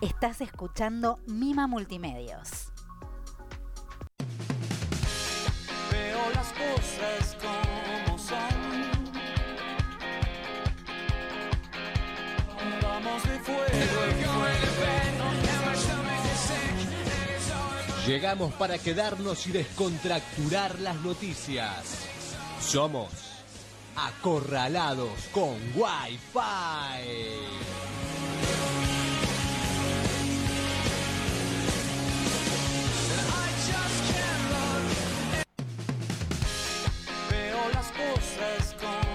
Estás escuchando Mima Multimedios. Veo las cosas como son. Vamos de fuego Llegamos para quedarnos y descontracturar las noticias. Somos acorralados con Wi-Fi. Veo las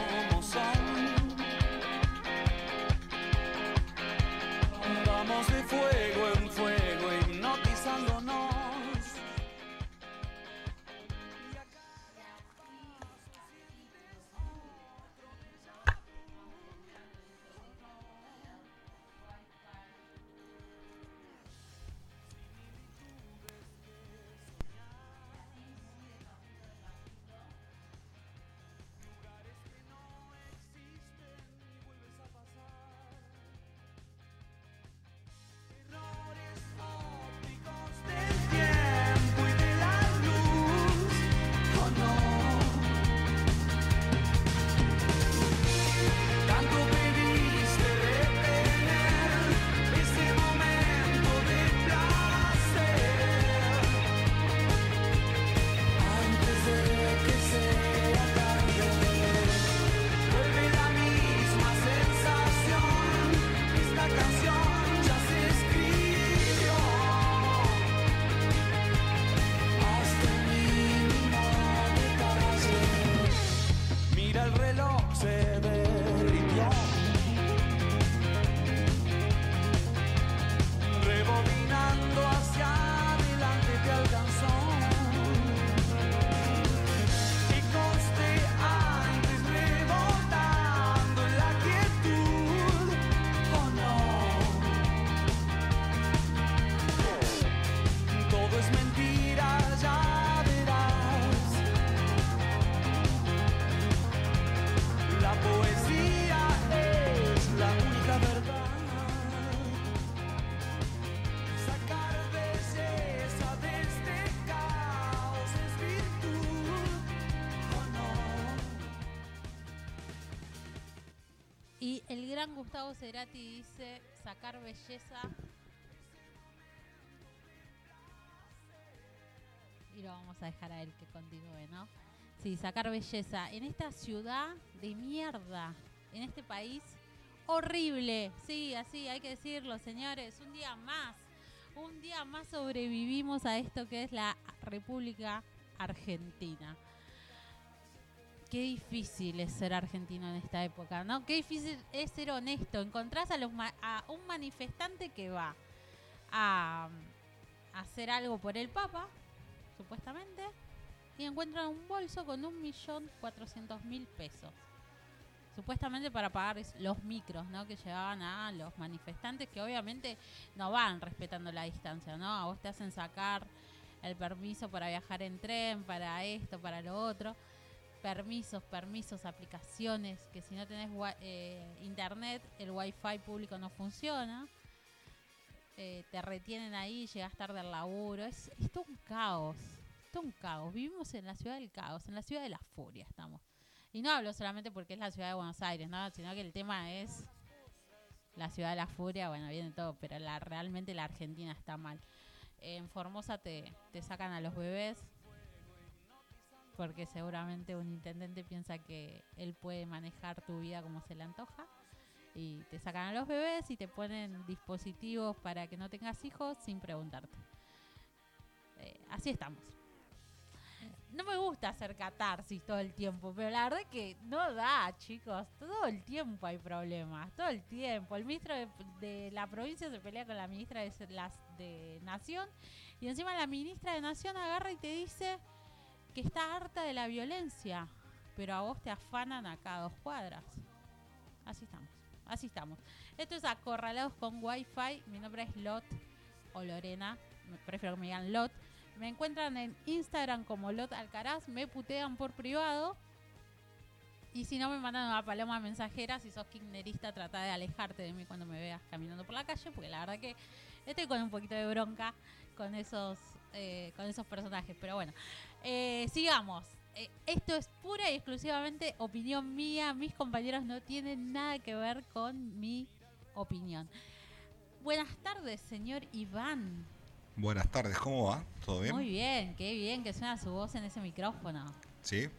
Gustavo dice sacar belleza. Y lo vamos a dejar a él que continúe, ¿no? Sí, sacar belleza. En esta ciudad de mierda, en este país horrible. Sí, así hay que decirlo, señores. Un día más. Un día más sobrevivimos a esto que es la República Argentina. Qué difícil es ser argentino en esta época, ¿no? Qué difícil es ser honesto. Encontrás a, los ma- a un manifestante que va a, hacer algo por el Papa, supuestamente, y encuentran un bolso con un millón cuatrocientos mil pesos. Supuestamente para pagar los micros, ¿no? Que llevaban a los manifestantes que obviamente no van respetando la distancia, ¿no? A vos te hacen sacar el permiso para viajar en tren, para esto, para lo otro permisos, permisos, aplicaciones, que si no tenés eh, internet, el wifi público no funciona. Eh, te retienen ahí, llegas tarde al laburo. Es, es todo un caos. Es todo un caos. Vivimos en la ciudad del caos, en la ciudad de la furia estamos. Y no hablo solamente porque es la ciudad de Buenos Aires, ¿no? sino que el tema es la ciudad de la furia, bueno, viene todo, pero la, realmente la Argentina está mal. En Formosa te, te sacan a los bebés, porque seguramente un intendente piensa que él puede manejar tu vida como se le antoja y te sacan a los bebés y te ponen dispositivos para que no tengas hijos sin preguntarte. Eh, así estamos. No me gusta hacer catarsis todo el tiempo, pero la verdad es que no da, chicos. Todo el tiempo hay problemas, todo el tiempo. El ministro de, de la provincia se pelea con la ministra de, las, de Nación y encima la ministra de Nación agarra y te dice que está harta de la violencia, pero a vos te afanan a dos cuadras. Así estamos, así estamos. Esto es Acorralados con Wi-Fi. Mi nombre es Lot o Lorena, prefiero que me digan Lot. Me encuentran en Instagram como Lot Alcaraz, me putean por privado. Y si no, me mandan una paloma mensajera. Si sos kirchnerista, trata de alejarte de mí cuando me veas caminando por la calle, porque la verdad que estoy con un poquito de bronca con esos, eh, con esos personajes. Pero bueno, eh, sigamos. Eh, esto es pura y exclusivamente opinión mía. Mis compañeros no tienen nada que ver con mi opinión. Buenas tardes, señor Iván. Buenas tardes, ¿cómo va? ¿Todo bien? Muy bien, qué bien que suena su voz en ese micrófono. ¿Sí?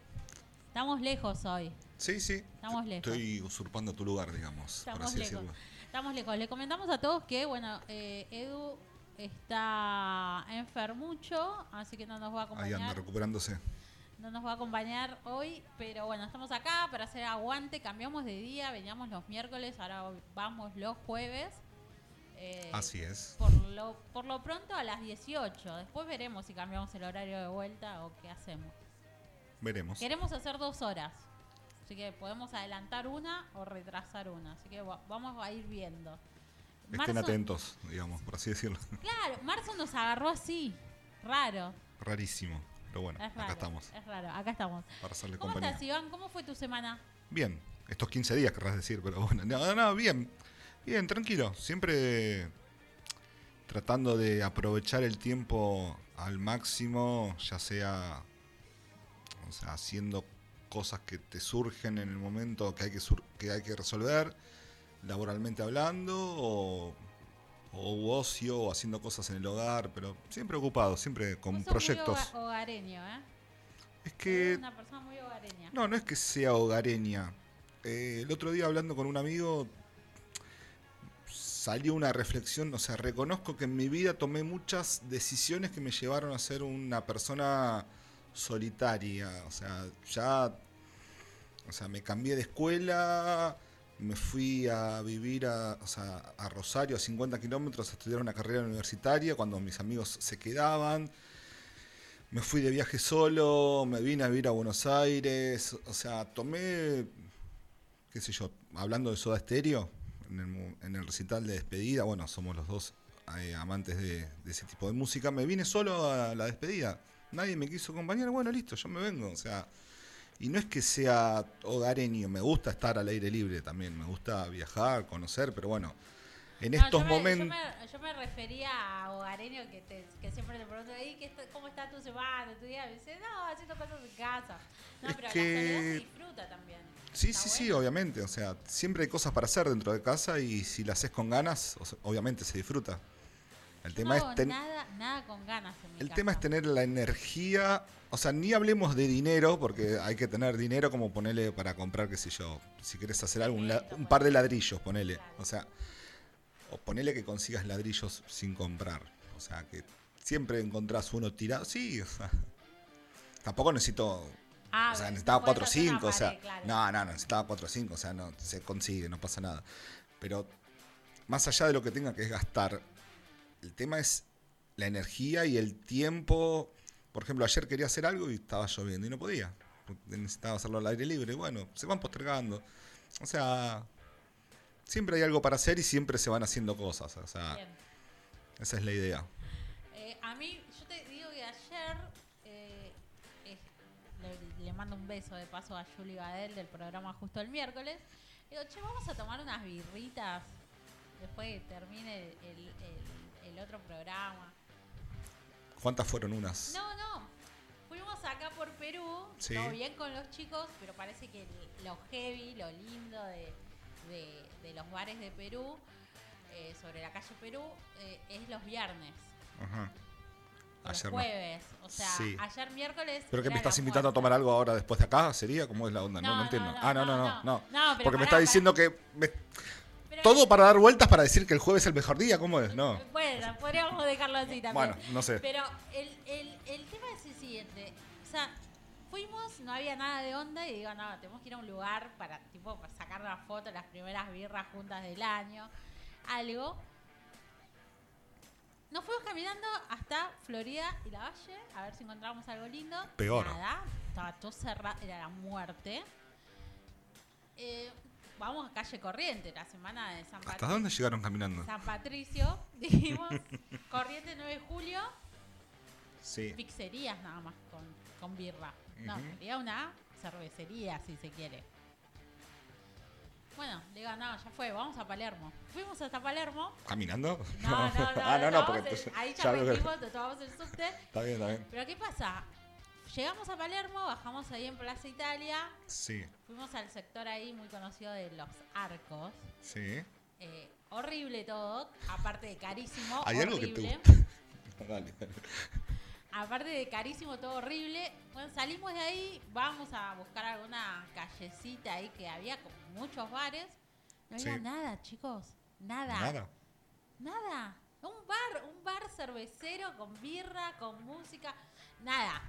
Estamos lejos hoy. Sí, sí. Estamos lejos. Estoy usurpando tu lugar, digamos, por Estamos así lejos. decirlo. Estamos lejos. Le comentamos a todos que, bueno, eh, Edu está enfermucho, así que no nos va a Ahí acompañar. anda recuperándose. No nos va a acompañar hoy, pero bueno, estamos acá para hacer aguante. Cambiamos de día, veníamos los miércoles, ahora vamos los jueves. Eh, Así es. Por lo, por lo pronto a las 18. Después veremos si cambiamos el horario de vuelta o qué hacemos. Veremos. Queremos hacer dos horas. Así que podemos adelantar una o retrasar una. Así que va- vamos a ir viendo. Estén Marzo- atentos, digamos, por así decirlo. Claro, marzo nos agarró así. Raro. Rarísimo. Pero bueno, Es raro. acá estamos. Es raro. Acá estamos. Para hacerle ¿Cómo compañía. estás, Iván? ¿Cómo fue tu semana? Bien. Estos 15 días querrás decir, pero bueno. No, no, bien. Bien, tranquilo. Siempre tratando de aprovechar el tiempo al máximo, ya sea, o sea haciendo cosas que te surgen en el momento que hay que, sur- que, hay que resolver, laboralmente hablando, o, o ocio, o haciendo cosas en el hogar, pero siempre ocupado, siempre con Vos sos proyectos. Muy hoga- hogareño, ¿eh? Es que una persona muy hogareña. no, no es que sea hogareña. Eh, el otro día hablando con un amigo salió una reflexión, o sea, reconozco que en mi vida tomé muchas decisiones que me llevaron a ser una persona solitaria, o sea, ya o sea, me cambié de escuela, me fui a vivir a, o sea, a Rosario, a 50 kilómetros, a estudiar una carrera universitaria cuando mis amigos se quedaban. Me fui de viaje solo, me vine a vivir a Buenos Aires, o sea, tomé, qué sé yo, hablando de Soda Stereo, en el, en el recital de despedida, bueno, somos los dos eh, amantes de, de ese tipo de música, me vine solo a la despedida, nadie me quiso acompañar, bueno, listo, yo me vengo, o sea, y no es que sea hogareño, me gusta estar al aire libre también, me gusta viajar, conocer, pero bueno, en No, estos yo me- momentos... Yo me, yo me refería a hogareño que, te, que siempre te pregunto, "Ey, ¿qué está- ¿cómo está tu semana, tu día? Me dice, no, haciendo cosas en casa. No, Es pero que- la soledad se disfruta también. Sí, Está sí, sí, obviamente. O sea, siempre hay cosas para hacer dentro de casa y si las haces con ganas, obviamente se disfruta. El tema no es hago ten- nada, nada con ganas en mi el casa. tema es tener la energía, o sea, ni hablemos de dinero porque hay que tener dinero como ponerle para comprar, qué sé yo, si quieres hacer algo, un, la- un par de ladrillos, ponele. O sea, o ponele que consigas ladrillos sin comprar. O sea, que siempre encontrás uno tirado. Sí, o sea, tampoco necesito Ah, o sea, necesitaba no podés 4 o hacer una 5, o sea, claro. no, no, no, necesitaba 4 o 5, o sea, no, se consigue, no pasa nada. Pero más allá de lo que tenga que gastar, el tema es la energía y el tiempo. Por ejemplo, ayer quería hacer algo y estaba lloviendo y no podía. Necesitaba hacerlo al aire libre. Bueno, se van postergando. O sea, siempre hay algo para hacer y siempre se van haciendo cosas. O sea, Bien. esa es la idea. Eh, a mí, yo te digo que ayer eh, eh, le, le mando un beso de paso a Julie Badel del programa Justo el miércoles. Digo, che, vamos a tomar unas birritas después que termine el, el- el otro programa. ¿Cuántas fueron unas? No, no. Fuimos acá por Perú, Sí. todo bien con los chicos, pero parece que el- lo heavy, lo lindo de, de- de los bares de Perú, eh, sobre la calle Perú, eh, es los viernes. Ajá. los Ayer jueves. O sea, Sí. ayer miércoles. ¿Pero qué me estás invitando a tomar algo ahora después de acá? ¿Sería? ¿Cómo es la onda? No, no, No, entiendo. no, ah, no, no, no, no. no. Porque me está pará. diciendo que me- todo para dar vueltas para decir que el jueves es el mejor día. ¿Cómo es? No. Bueno, podríamos dejarlo así también. Bueno, no sé. Pero el, el, el tema es el siguiente. O sea, fuimos, no había nada de onda y digo, no, tenemos que ir a un lugar para, tipo, para sacar una foto, las primeras birras juntas del año, algo. Nos fuimos caminando hasta Florida y la Valle a ver si encontrábamos algo lindo. Peor. Nada, estaba todo cerrado, era la muerte. Eh, vamos a calle corriente, la semana de San ¿Hasta Patricio. dónde llegaron caminando? San Patricio, dijimos, corriente 9 de julio, Sí. pizzerías nada más con, con birra. No, Ujú. sería una cervecería si se quiere. Bueno, le digo, no, ya fue, vamos a Palermo. Fuimos hasta Palermo. ¿Caminando? No, no, no. ah, no, no, tomamos porque entonces. ahí ya ya metimos, tomamos el subte. Está bien, está bien. Pero ¿qué pasa? Llegamos a Palermo, bajamos ahí en Plaza Italia, Sí, fuimos al sector ahí muy conocido de los arcos. sí. Eh, horrible todo, aparte de carísimo. ¿Hay algo que te horrible. gusta? Dale, dale. Aparte de carísimo, todo horrible. Bueno, salimos de ahí, vamos a buscar alguna callecita ahí que había como muchos bares. No había Sí. nada, chicos. Nada. Nada. Nada. Un bar, un bar cervecero con birra, con música. Nada.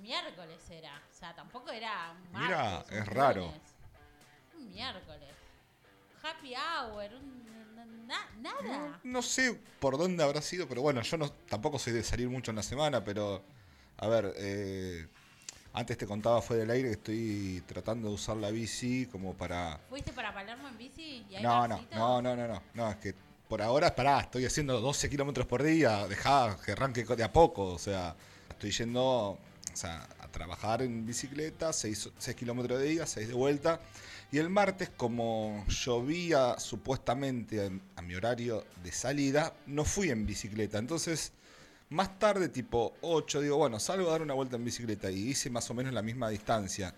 Miércoles era. O sea, tampoco era un martes, Mira, un es raro. lunes. Un miércoles. Happy hour, un, na- nada. No sé por dónde habrá sido, pero bueno, yo no tampoco soy de salir mucho en la semana, pero a ver, eh, antes te contaba fuera del aire que estoy tratando de usar la bici como para... ¿Fuiste para Palermo en bici? ¿Y hay No, no, no, no, no, no, no, es que por ahora, pará, estoy haciendo 12 kilómetros por día, dejá que arranque de a poco, o sea, estoy yendo o sea, a trabajar en bicicleta, 6, kilómetros de ida, 6 de vuelta, y el martes, como llovía supuestamente a, a mi horario de salida, no fui en bicicleta, entonces... Más tarde, tipo 8, digo, bueno, salgo a dar una vuelta en bicicleta y hice más o menos la misma distancia.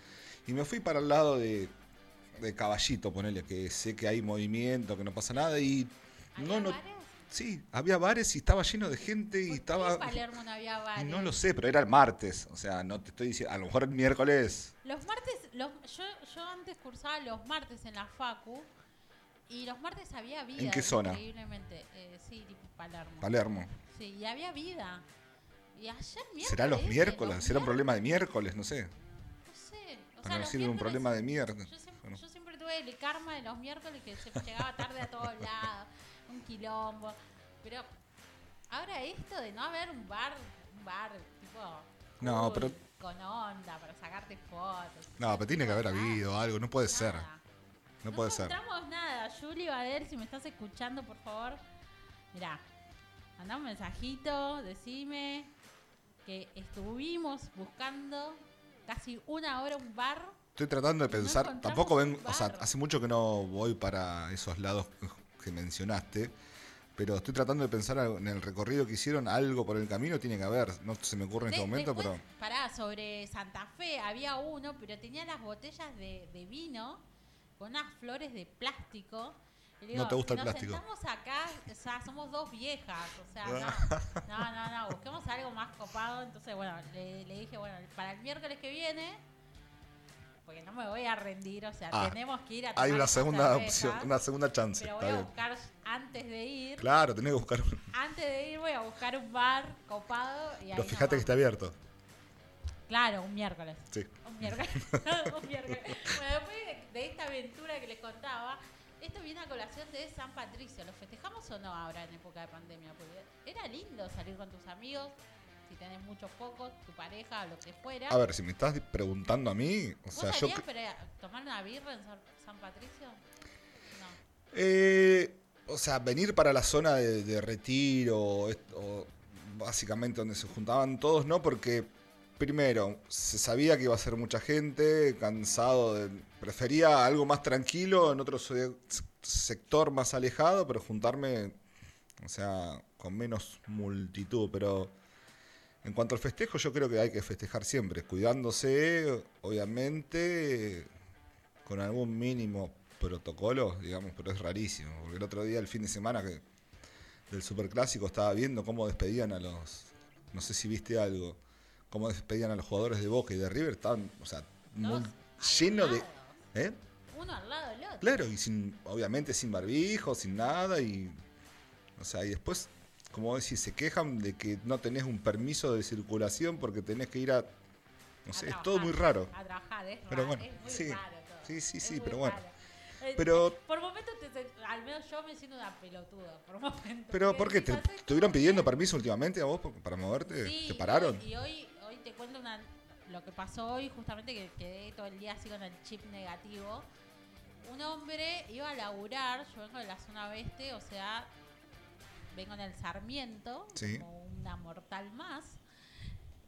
Y me fui para el lado de, de Caballito, ponele, que sé que hay movimiento, que no pasa nada. Y ¿Había no, no. Sí, había bares y estaba lleno de gente y ¿Por estaba. qué en Palermo no había bares? No lo sé, pero era el martes. O sea, no te estoy diciendo. A lo mejor el miércoles. Los martes, los, yo, yo antes cursaba los martes en la Facu y los martes había vida. ¿En qué zona? Increíblemente. Eh, sí, tipo Palermo. Palermo. Sí, y había vida. Y ayer miércoles. ¿Será los miércoles? los ¿Será un problema de miércoles? No sé. No sé. O Para sea, no los un problema de mierda. Yo siempre, Bueno. yo siempre tuve el karma de los miércoles que se llegaba tarde a todos lados, un quilombo. Pero ahora esto de no haber un bar, un bar tipo No, cool, pero- con onda para sacarte fotos. No, pero tiene que haber habido algo. No puede ser. No puede ser. encontramos nada. Juli Bader, si me estás escuchando, por favor, mirá, mandá un mensajito, decime que estuvimos buscando casi una hora un bar Estoy tratando de No pensar. Tampoco ven. O sea, hace mucho que no voy para esos lados que mencionaste. Pero estoy tratando de pensar en el recorrido que hicieron. Algo por el camino tiene que haber. No se me ocurre en este momento, después, pero. Pará, sobre Santa Fe había uno, pero tenía las botellas de, de vino con unas flores de plástico. No te gusta el plástico. sentamos acá, o sea, somos dos viejas, o sea, no, no, no, no, busquemos algo más copado. Entonces, bueno, le, le dije, bueno, para el miércoles que viene, porque no me voy a rendir, o sea, Ah, tenemos que ir a Hay tomar una esas segunda opción, una segunda chance. Pero voy a bien. buscar, antes de ir, Claro, tenés que buscar un. antes de ir voy a buscar un bar copado. Y Pero fíjate que está abierto. Claro, un miércoles. Sí. Un miércoles. un miércoles. Bueno, después de, de esta aventura que les contaba, esto viene a colación de San Patricio. ¿Lo festejamos o no ahora en época de pandemia? Porque era lindo salir con tus amigos, si tenés muchos pocos, tu pareja, lo que fuera. A ver, si me estás preguntando a mí, o ¿Vos sea, yo. tomar una birra en San, Patricio? No. Eh, o sea, venir para la zona de, de retiro, o básicamente donde se juntaban todos, no, porque primero, se sabía que iba a ser mucha gente, cansado de. Prefería algo más tranquilo, en otro se- sector más alejado, pero juntarme, o sea, con menos multitud. Pero en cuanto al festejo, yo creo que hay que festejar siempre, cuidándose, obviamente, con algún mínimo protocolo, digamos, pero es rarísimo. Porque el otro día, el fin de semana que del superclásico, estaba viendo cómo despedían a los. No sé si viste algo. Cómo despedían a los jugadores de Boca y de River. Estaban, o sea, muy lleno de. ¿Eh? Uno al lado del otro. Claro, y sin, obviamente sin barbijo, sin nada, y. O sea, y después, como decís, se quejan de que no tenés un permiso de circulación porque tenés que ir a. No A sé, es todo muy raro. A trabajar, es Pero raro, bueno, es muy sí. raro todo. Sí, sí, sí, pero bueno. raro. Eh, Pero- Por momentos, al menos yo me siento una pelotuda. Por momentos. Pero, ¿por qué? ¿Te digo, ¿sabes estuvieron pidiendo permiso últimamente a vos para moverte? Sí, ¿Te pararon? Y hoy, hoy te cuento una, lo que pasó hoy, justamente que quedé todo el día así con el chip negativo. Un hombre iba a laburar, yo vengo de la zona oeste, o sea, vengo en el Sarmiento, Sí. como una mortal más.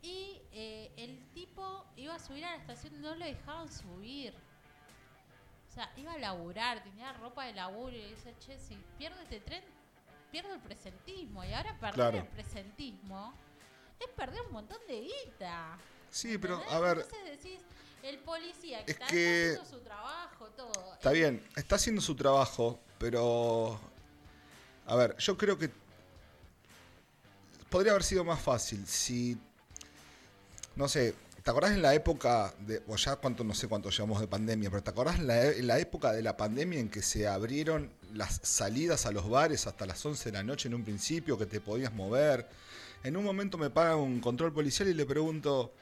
Y eh, el tipo iba a subir a la estación no lo dejaban subir. O sea, iba a laburar, tenía ropa de laburo y dice, che, si pierdo este tren, pierdo el presentismo. Y ahora perder Claro. el presentismo es perder un montón de guita. Sí, pero a ver, Entonces decís, el policía que Es está que- haciendo su trabajo, todo. está bien, está haciendo su trabajo, pero... A ver, yo creo que podría haber sido más fácil si... No sé, ¿te acordás en la época de... O ya cuánto, no sé cuánto llevamos de pandemia, pero ¿te acordás en la, en la época de la pandemia en que se abrieron las salidas a los bares hasta las 11 de la noche en un principio, que te podías mover? En un momento me paga un control policial y le pregunto,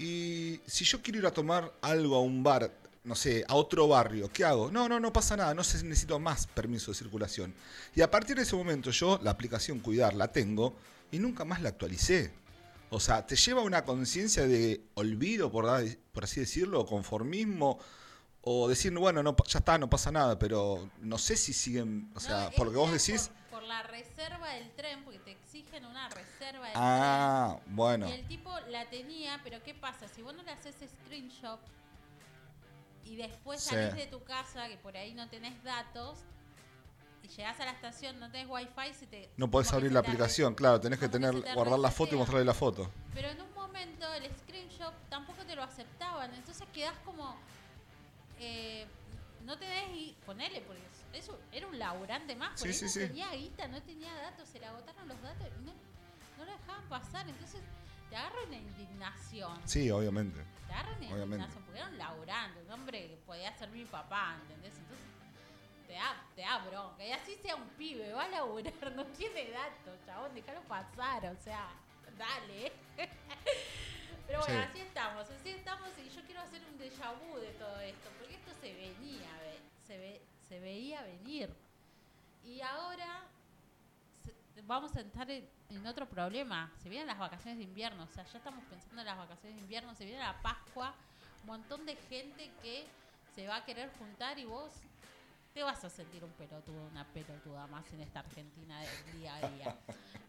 ¿y si yo quiero ir a tomar algo a un bar, no sé, a otro barrio, qué hago? No, no, no pasa nada, no sé, necesito más permiso de circulación. Y a partir de ese momento yo la aplicación Cuidar la tengo y nunca más la actualicé. O sea, te lleva a una conciencia de olvido, por, por así decirlo, o conformismo, o decir, bueno, no, ya está, no pasa nada, pero no sé si siguen, o No, sea, es porque vos decís, Por, por la reserva del tren, porque te exigen una reserva del ah, tren. bueno, Y el tipo la tenía, pero ¿qué pasa? Si vos no le haces screenshot y después Sí. salís de tu casa, que por ahí no tenés datos, y llegás a la estación, no tenés wifi, se te... no podés abrir la aplicación, claro, tenés que tener, te guardar la foto y mostrarle la foto. Pero en un momento el screenshot tampoco te lo aceptaban, entonces quedás como... eh, no tenés y ponele, porque eso era un laburante más, porque sí, no tenía guita, no tenía datos, se le agotaron los datos y no, no lo dejaban pasar, entonces te agarra una indignación. Sí, obviamente. Te agarra una Obviamente. indignación, porque era un laburante, un hombre que podía ser mi papá, ¿entendés? Entonces te da, te da bronca. Y así sea un pibe, va a laburar, no tiene datos, chabón, déjalo pasar, o sea, dale. Pero bueno, Sí. así estamos, así estamos y yo quiero hacer un déjà vu de todo esto, porque esto se venía, ve- se, ve, se veía venir. Y ahora vamos a entrar en, en otro problema. Se vienen las vacaciones de invierno, o sea, ya estamos pensando en las vacaciones de invierno, se viene la Pascua, un montón de gente que se va a querer juntar y vos te vas a sentir un pelotudo, una pelotuda más en esta Argentina del día a día.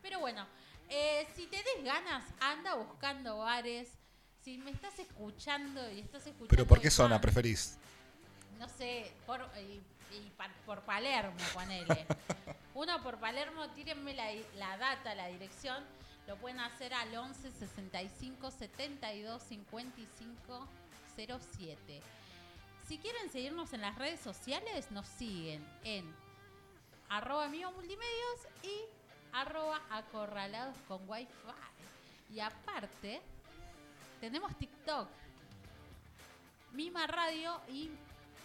Pero bueno, eh, si tenés ganas, anda buscando bares. Si me estás escuchando y estás escuchando... Pero ¿por qué zona preferís? no sé, por, y, y pa- por Palermo, ponele. Uno por Palermo, tírenme la, la data, la dirección. Lo pueden hacer al 11 65 72 55 07. Si quieren seguirnos en las redes sociales, nos siguen en arroba mío multimedios y arroba acorralados con wifi. Y aparte, tenemos TikTok. Mima Radio y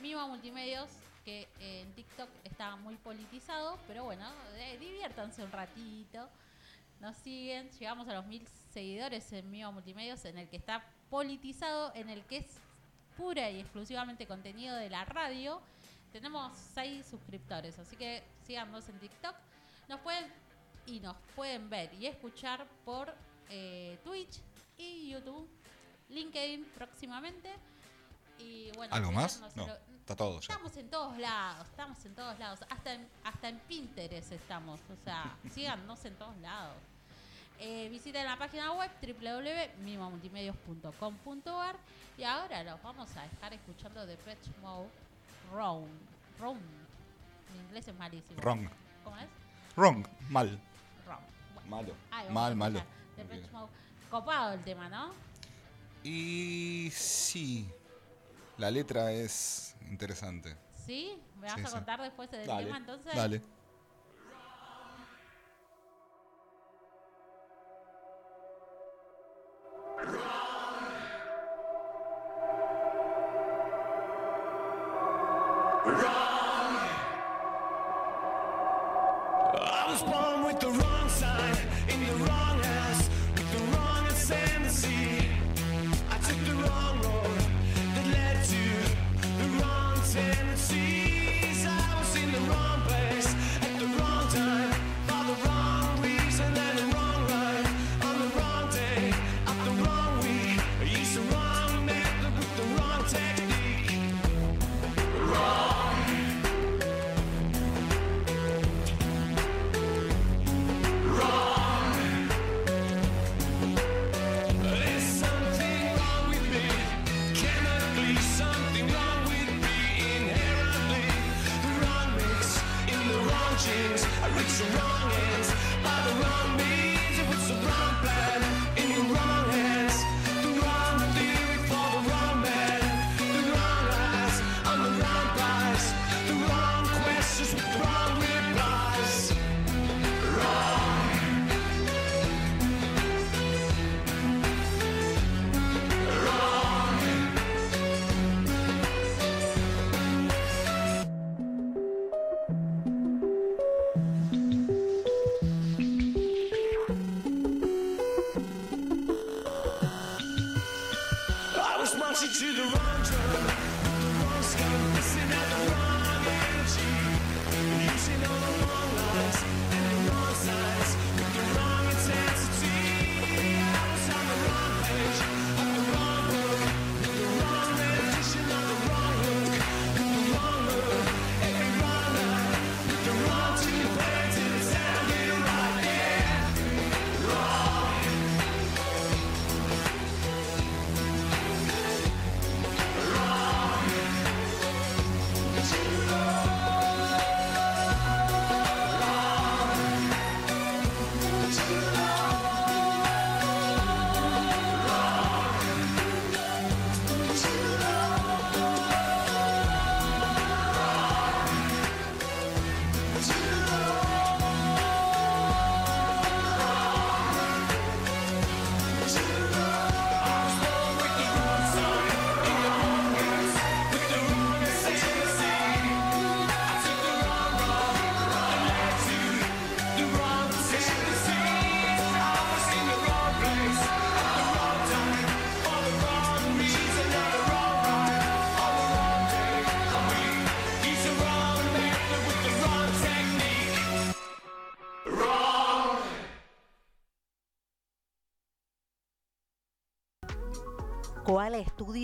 Mima Multimedios, que eh, en TikTok está muy politizado, pero bueno, eh, diviértanse un ratito. Nos siguen, llegamos a los mil seguidores en Mima Multimedios, en el que está politizado, en el que es pura y exclusivamente contenido de la radio. Tenemos seis suscriptores, así que síganos en TikTok. Nos pueden y nos pueden ver y escuchar por eh, Twitch y YouTube, LinkedIn próximamente. Y bueno, ¿Algo más? No, lo- está todo ya. Estamos en todos lados, estamos en todos lados. Hasta en, hasta en Pinterest estamos. O sea, síganos en todos lados. Eh, visiten la página web www.mimamultimedios.com.ar y ahora los vamos a dejar escuchando de Patch Mode Round. Round. Mi inglés es malísimo. Wrong. ¿Cómo es? Wrong. Mal. Round. Bueno, Malo. ahí Mal, malo. Depeche Mode. Copado el tema, ¿no? Y sí. La letra es interesante. ¿Sí? ¿Me vas Sí, a sí. contar después del Dale. tema entonces? Dale.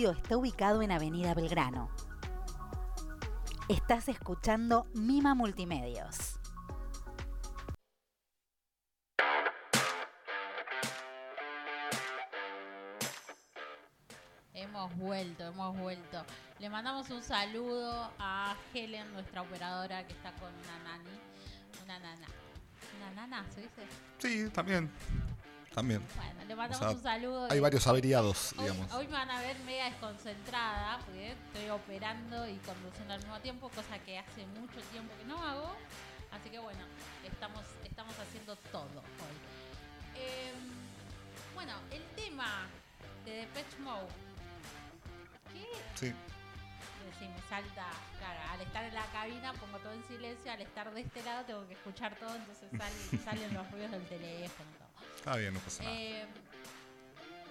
Estudio está ubicado en Avenida Belgrano. Estás escuchando Mima Multimedios. Hemos vuelto, hemos vuelto. Le mandamos un saludo a Helen, nuestra operadora, que está con una nani. Una nana. ¿Una nana se dice? Sí, también. También. Bueno, le mandamos O sea, un saludo. Hay varios averiados, Hoy, digamos. hoy me van a ver media desconcentrada porque estoy operando y conduciendo al mismo tiempo, cosa que hace mucho tiempo que no hago. Así que bueno, estamos, estamos haciendo todo hoy. Em, bueno, el tema de Depeche Mode. ¿Qué? Sí. Si me salta, claro, al estar en la cabina pongo todo en silencio, al estar de este lado tengo que escuchar todo, entonces salen, salen los ruidos del teléfono. Está bien, no pasa nada. Eh,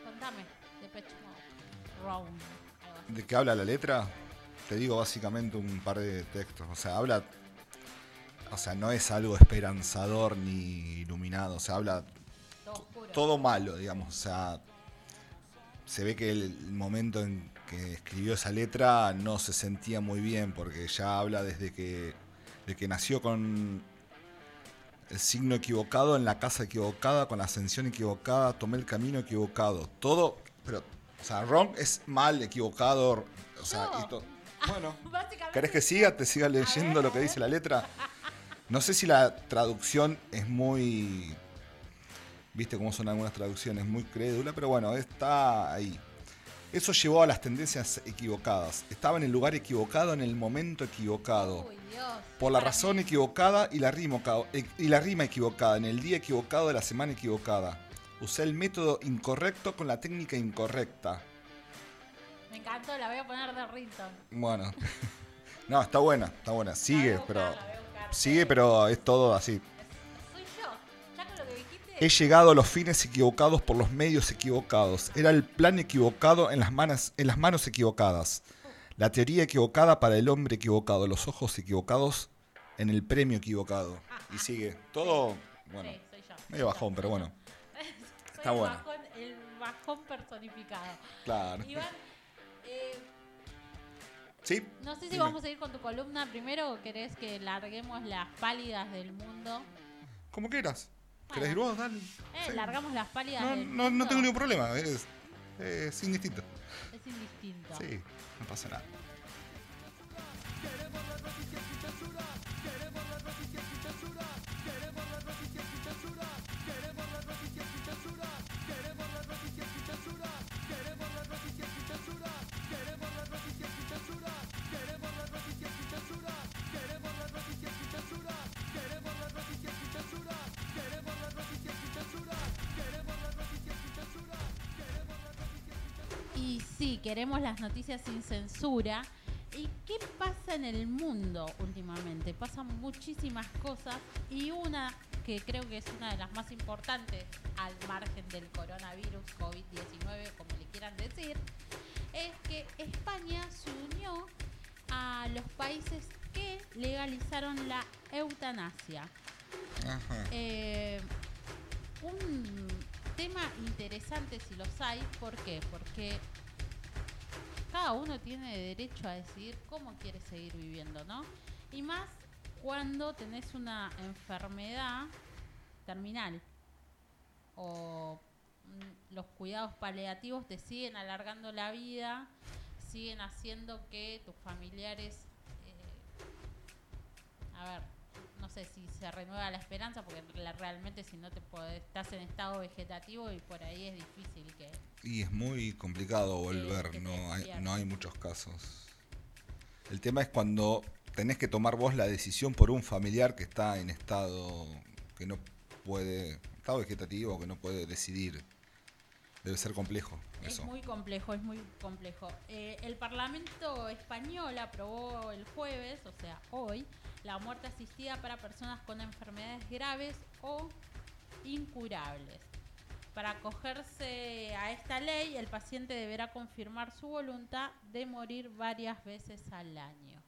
contame, Depeche Mode, Round. ¿De qué habla la letra? Te digo básicamente un par de textos. O sea, habla. O sea, no es algo esperanzador ni iluminado. O sea, habla todo malo, digamos. O sea, se ve que el momento en que escribió esa letra no se sentía muy bien porque ya habla desde que, de que nació con el signo equivocado, en la casa equivocada, con la ascensión equivocada, tomé el camino equivocado. Todo, pero, o sea, wrong es mal, equivocado, o sea, y to- bueno. ¿Querés que siga? ¿Te siga leyendo lo que dice la letra? No sé si la traducción es muy. Viste cómo son algunas traducciones, muy crédula, pero bueno, está ahí. Eso llevó a las tendencias equivocadas. Estaba en el lugar equivocado, en el momento equivocado. Uy, Dios. Por la razón mí- equivocada y la, rima, oca- e- y la rima equivocada, en el día equivocado de la semana equivocada. Usé el método incorrecto con la técnica incorrecta. Me encantó, la voy a poner de Rinton. Bueno. No, está buena, está buena. Sigue, pero. Sigue, pero es todo así. He llegado a los fines equivocados por los medios equivocados. Era el plan equivocado en las manos, en las manos equivocadas. La teoría equivocada para el hombre equivocado. Los ojos equivocados en el premio equivocado. Y sigue. Todo, bueno, Sí, soy yo. medio bajón, pero bueno. Está bueno. Bajón, el bajón personificado. Claro. Iván, eh, ¿Sí? no sé si Dime. vamos a ir con tu columna primero o querés que larguemos las pálidas del mundo. Como quieras. ¿Querés ir vos? Dale. Eh, Sí. largamos las pálidas No, no, no tengo ningún problema. Es, es indistinto. Es indistinto. Sí, no pasa nada. Queremos las noticias sin censura. ¿Y qué pasa en el mundo últimamente? Pasan muchísimas cosas y una que creo que es una de las más importantes al margen del coronavirus COVID-19, como le quieran decir, es que España se unió a los países que legalizaron la eutanasia. Ajá. Eh, un tema interesante si los hay, ¿por qué? Porque cada uno tiene derecho a decidir cómo quiere seguir viviendo, ¿no? Y más cuando tenés una enfermedad terminal o mm, los cuidados paliativos te siguen alargando la vida, siguen haciendo que tus familiares, eh, a ver, no sé si se renueva la esperanza, porque la- realmente si no te podés- estás en estado vegetativo y por ahí es difícil que... Y es muy complicado volver, que no hay, no hay muchos casos. El tema es cuando tenés que tomar vos la decisión por un familiar que está en estado que no puede, estado vegetativo, que no puede decidir. Debe ser complejo eso. Es muy complejo, es muy complejo. Eh, el Parlamento español aprobó el jueves, o sea, hoy, la muerte asistida para personas con enfermedades graves o incurables. Para acogerse a esta ley, el paciente deberá confirmar su voluntad de morir varias veces al año.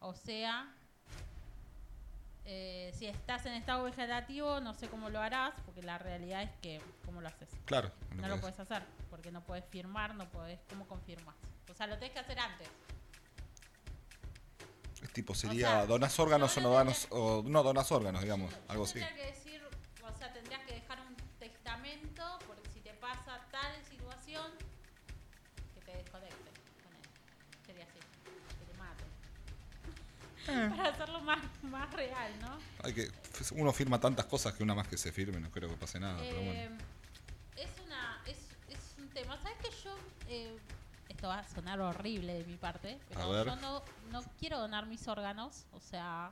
O sea, eh, si estás en estado vegetativo, no sé cómo lo harás, porque la realidad es que, ¿cómo lo haces? Claro. No no lo puedes hacer, porque no puedes firmar, no puedes, ¿cómo confirmas? O sea, lo tenés que hacer antes. Tipo, sería sea, donas órganos o no donas, o no donas órganos, digamos, algo así. Tendría que decir, o sea, tendrías que dejar un testamento, porque si te pasa tal situación, que te desconecten con él. Sería así, que te maten. Para hacerlo más, más real, ¿no? Hay que, uno firma tantas cosas que una más que se firme, no creo que pase nada, pero bueno. Eh, es una es, es un tema sabes que yo eh, esto va a sonar horrible de mi parte pero yo no, no quiero donar mis órganos o sea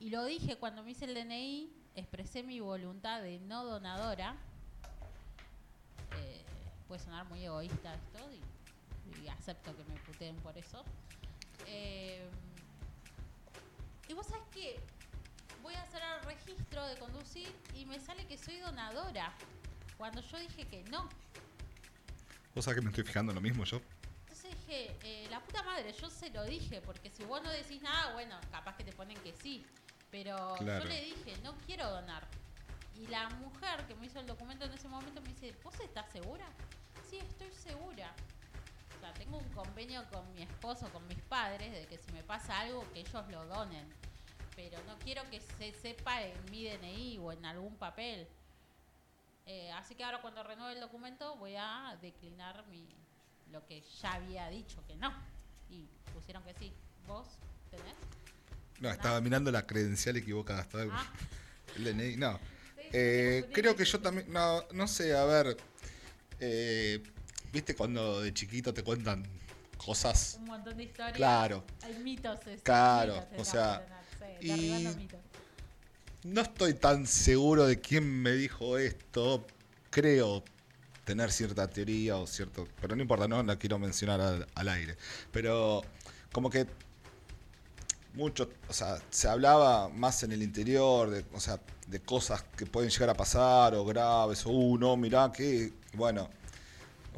y lo dije cuando me hice el DNI expresé mi voluntad de no donadora Eh, puede sonar muy egoísta esto y, y acepto que me puteen por eso Eh, y vos sabés que voy a hacer el registro de conducir y me sale que soy donadora. Cuando yo dije que no. ¿Vos sabés que me estoy fijando en lo mismo yo? Entonces dije, eh, la puta madre, yo se lo dije, porque si vos no decís nada, bueno, capaz que te ponen que sí. Pero Claro. yo le dije, no quiero donar. Y la mujer que me hizo el documento en ese momento me dice, ¿vos estás segura? Sí, estoy segura. O sea, tengo un convenio con mi esposo, con mis padres, de que si me pasa algo, que ellos lo donen. Pero no quiero que se sepa en mi DNI o en algún papel. Eh, así que ahora cuando renueve el documento voy a declinar mi lo que ya había dicho que no. Y pusieron que sí. ¿Vos tenés? No, estaba mirando la credencial equivocada. Estaba Ah. el DNI, no. Sí, Eh, creo que yo también, no, no sé, a ver, eh, viste cuando de chiquito te cuentan cosas, Un montón de historias. claro, Hay mitos. Claro, mitos, o se sea, y- mitos. No estoy tan seguro de quién me dijo esto, creo tener cierta teoría o cierto, pero no importa, no la quiero mencionar al, aire, pero como que mucho, o sea, se hablaba más en el interior, de, o sea, de cosas que pueden llegar a pasar o graves, o uh, no, mirá que, bueno,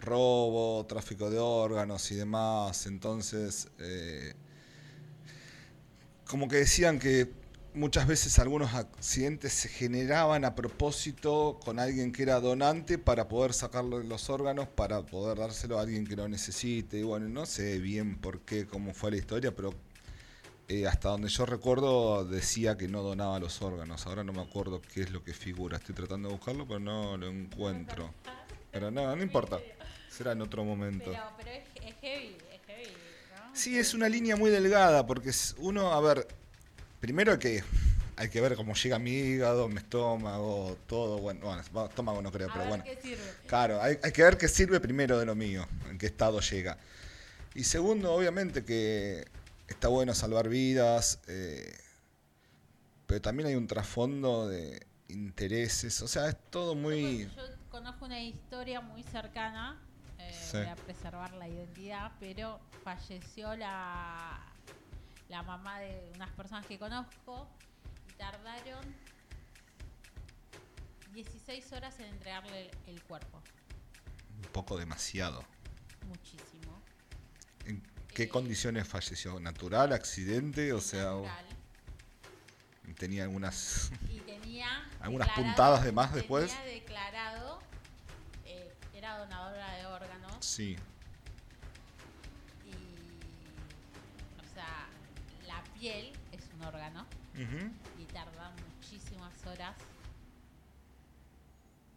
robo, tráfico de órganos y demás, entonces, eh, como que decían que muchas veces algunos accidentes se generaban a propósito con alguien que era donante para poder sacarle los órganos, para poder dárselo a alguien que lo necesite. Y bueno, no sé bien por qué, cómo fue la historia, pero eh, hasta donde yo recuerdo decía que no donaba los órganos. Ahora no me acuerdo qué es lo que figura. Estoy tratando de buscarlo, pero no lo encuentro. Pero no, no importa. Será en otro momento. Pero, pero es, es heavy, es heavy, ¿no? Sí, es una línea muy delgada, porque uno, a ver, primero hay que, hay que ver cómo llega mi hígado, mi estómago, todo, bueno, bueno, estómago no creo, A pero ver bueno. qué sirve. Claro, hay, hay que ver qué sirve primero de lo mío, en qué estado llega. Y segundo, obviamente que está bueno salvar vidas, eh, pero también hay un trasfondo de intereses, o sea, es todo muy... Yo conozco una historia muy cercana, eh, eh, Sí. voy a preservar la identidad, pero falleció la, la mamá de unas personas que conozco y tardaron 16 horas en entregarle el, el cuerpo. Un poco demasiado. Muchísimo. ¿En qué Eh, condiciones falleció? ¿Natural? ¿Accidente? O sea, Natural. tenía algunas... Y tenía. ¿Algunas puntadas de más después? Tenía declarado. eh, era donadora de órganos. Sí. Piel es un órgano. Y tarda muchísimas horas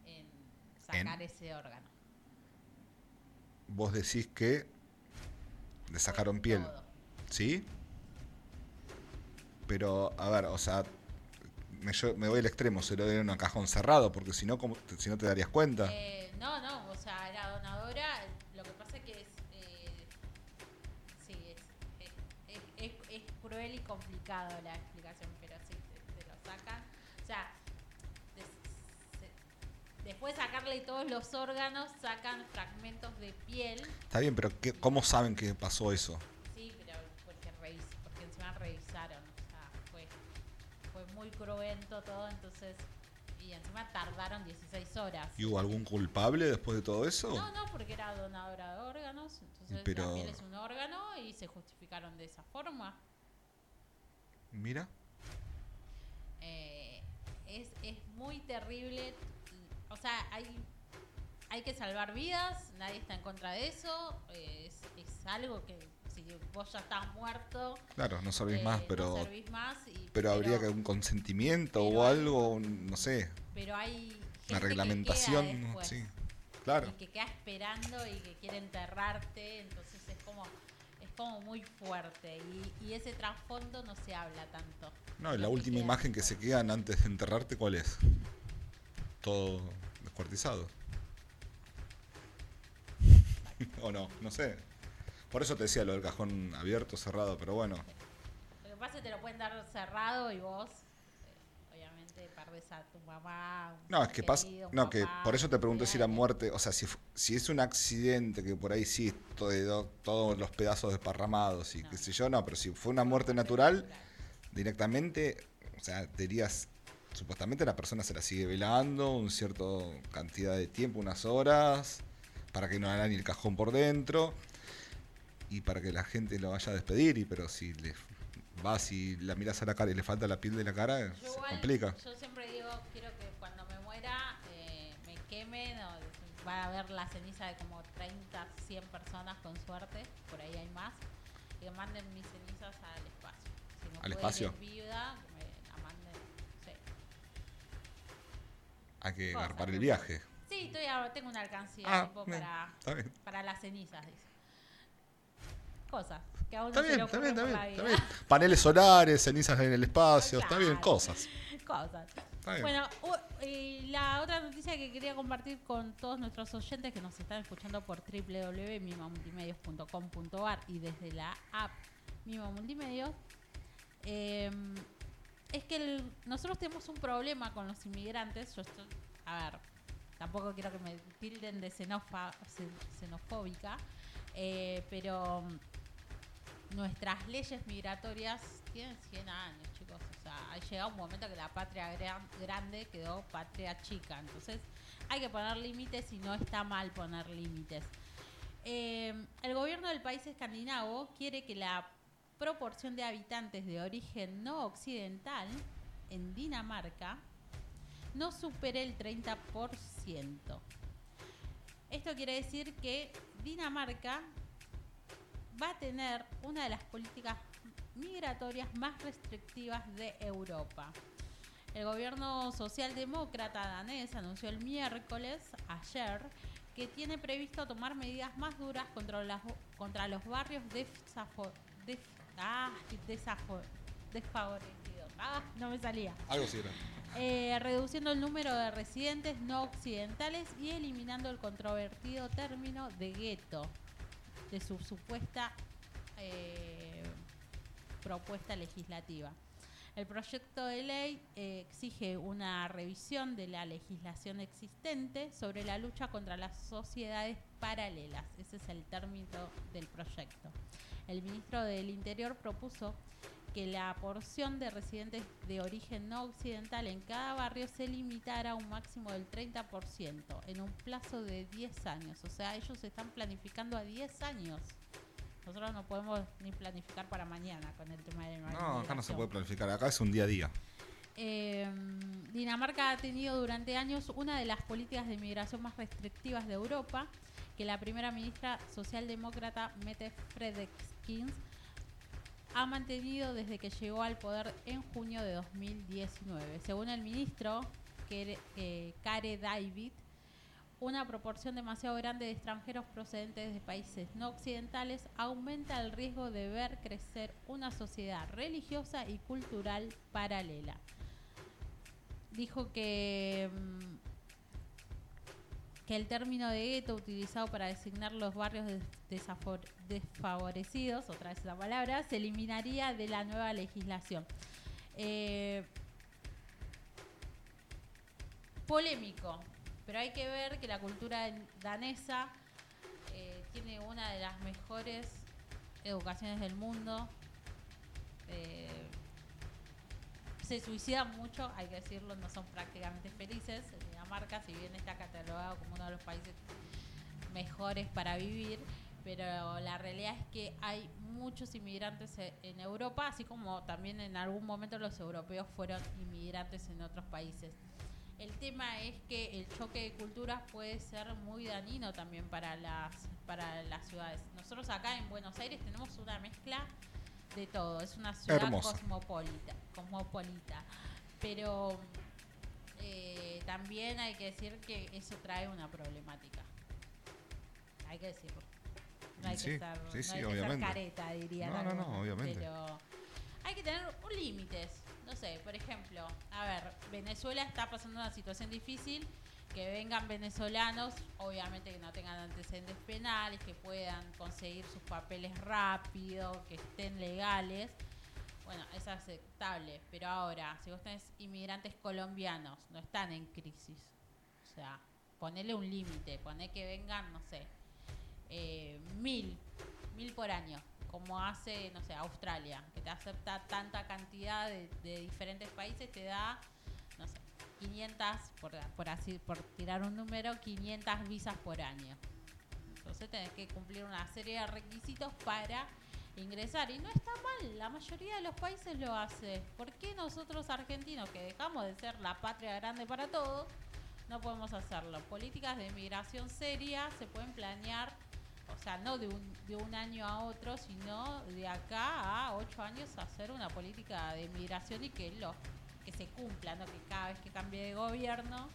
en sacar ese órgano. Vos decís que le sacaron piel. todo. ¿Sí? Pero, a ver, o sea, me, yo- me voy al extremo, se lo dieron un cajón cerrado, porque si no, ¿cómo te- si no te darías cuenta. Eh, no, no, o sea, era donadora. Complicado la explicación, pero sí, te, te lo sacan. O sea, des- se- después de sacarle todos los órganos, sacan fragmentos de piel. Está bien, pero ¿qué- ¿cómo saben que pasó eso? Sí, pero porque, revis, porque encima revisaron. O sea, fue, fue muy cruento todo, entonces. Y encima tardaron 16 horas. ¿Y hubo algún culpable después de todo eso? No, no, porque era donadora de órganos, entonces Pero- la piel es un órgano y se justificaron de esa forma. Mira. Eh, es, es muy terrible. O sea, hay, hay que salvar vidas, nadie está en contra de eso. eh, Es, es algo que si vos ya estás muerto, Claro, no servís eh, más, no pero, servís más y- pero habría que un consentimiento o algo, no sé, pero hay gente una que reglamentación. queda después, Sí, claro. y que queda esperando y que quiere enterrarte, entonces es como como muy fuerte y, y ese trasfondo no se habla tanto. No, y la última imagen que se quedan antes de enterrarte, ¿cuál es? Todo descuartizado. o no, no sé. Por eso te decía lo del cajón abierto, cerrado, pero bueno. Lo que pasa es que te lo pueden dar cerrado y vos eh, obviamente perdés a tu mamá. un No, es que pasa, no, que por eso te pregunté si era muerte, o sea, si, si es un accidente que por ahí sí, todo, todos los pedazos desparramados y No, qué sé yo, no, pero si fue una muerte natural, directamente, o sea, dirías, supuestamente la persona se la sigue velando un cierto cantidad de tiempo, unas horas, para que no haga ni el cajón por dentro y para que la gente lo vaya a despedir, y pero si le vas y la miras a la cara y le falta la piel de la cara, Yo se igual, complica. Yo siempre digo, quiero que cuando me muera eh, me quemen o va a haber la ceniza de como 30, 100 personas con suerte, por ahí hay más, y que manden mis cenizas al espacio. Si no ¿Al espacio? viuda, que me la manden, sí. Hay que agarpar el viaje. Sí, estoy a- tengo una alcancía Ah, tipo bien, para, para las cenizas, dice. Cosas que a uno Está se bien, le está bien, ocurren está por bien, la está vida. bien. Paneles solares, cenizas en el espacio, está bien, Claro. cosas. Cosas. Está bien. Bueno, u- y la otra noticia que quería compartir con todos nuestros oyentes que nos están escuchando por www.mimamultimedios.com.ar y desde la app Mima Multimedios, eh, es que el- nosotros tenemos un problema con los inmigrantes. Yo estoy, a ver, tampoco quiero que me tilden de xenofa- xe- xenofóbica, eh, pero mm, nuestras leyes migratorias tienen 100 años, chicos. O sea, ha llegado un momento que la patria gran- grande quedó patria chica. Entonces, hay que poner límites y no está mal poner límites. Eh, el gobierno del país escandinavo quiere que la proporción de habitantes de origen no occidental en Dinamarca no supere el 30%. Esto quiere decir que Dinamarca va a tener una de las políticas migratorias más restrictivas de Europa. El gobierno socialdemócrata danés anunció el miércoles, ayer, que tiene previsto tomar medidas más duras contra, las- contra los barrios desafo- ah, desafo- desfavorecidos. Ah, no me salía Algo sí era. eh, reduciendo el número de residentes no occidentales y eliminando el controvertido término de gueto de su supuesta eh, propuesta legislativa. El proyecto de ley eh, exige una revisión de la legislación existente sobre la lucha contra las sociedades paralelas. Ese es el término del proyecto. El ministro del Interior propuso que la porción de residentes de origen no occidental en cada barrio se limitara a un máximo del 30% en un plazo de 10 años. O sea, ellos están planificando a 10 años. Nosotros no podemos ni planificar para mañana con el tema de la No, acá no se puede planificar, acá es un día a día. Eh, Dinamarca ha tenido durante años una de las políticas de inmigración más restrictivas de Europa, que la primera ministra socialdemócrata Mette Frederiksen ha mantenido desde que llegó al poder en junio de 2019. Según el ministro Kere, eh, David, una proporción demasiado grande de extranjeros procedentes de países no occidentales aumenta el riesgo de ver crecer una sociedad religiosa y cultural paralela. Dijo que, mm, que el término de gueto utilizado para designar los barrios desfavorecidos, otra vez esa palabra, se eliminaría de la nueva legislación. Eh, polémico, pero hay que ver que la cultura danesa eh, tiene una de las mejores educaciones del mundo. Eh, se suicidan mucho, hay que decirlo, no son prácticamente felices. Dinamarca, si bien está catalogado como uno de los países mejores para vivir, pero la realidad es que hay muchos inmigrantes e- en Europa, así como también en algún momento los europeos fueron inmigrantes en otros países. El tema es que el choque de culturas puede ser muy dañino también para las para las ciudades. Nosotros acá en Buenos Aires tenemos una mezcla de todo, es una ciudad Hermosa. cosmopolita, cosmopolita, pero eh, también hay que decir que eso trae una problemática. Hay que decirlo. No hay Sí, que ser, sí, no sí, hay que ser careta, dirían No, no, no, obviamente. Pero hay que tener límites. No sé, por ejemplo, a ver, Venezuela está pasando una situación difícil. Que vengan venezolanos, obviamente que no tengan antecedentes penales, que puedan conseguir sus papeles rápido, que estén legales. Bueno, es aceptable. Pero ahora, si vos tenés inmigrantes colombianos, no están en crisis. O sea, ponele un límite, poné que vengan, no sé, eh, mil, mil por año, como hace, no sé, Australia, que te acepta tanta cantidad de, de diferentes países, te da, 500, por, así, por tirar un número, 500 visas por año. Entonces tenés que cumplir una serie de requisitos para ingresar. Y no está mal, la mayoría de los países lo hace. ¿Por qué nosotros argentinos, que dejamos de ser la patria grande para todos, no podemos hacerlo? Políticas de migración serias se pueden planear, o sea, no de un, de un año a otro, sino de acá a ocho años hacer una política de migración y que, lo, que se cumpla, no que cada vez que cambie de gobierno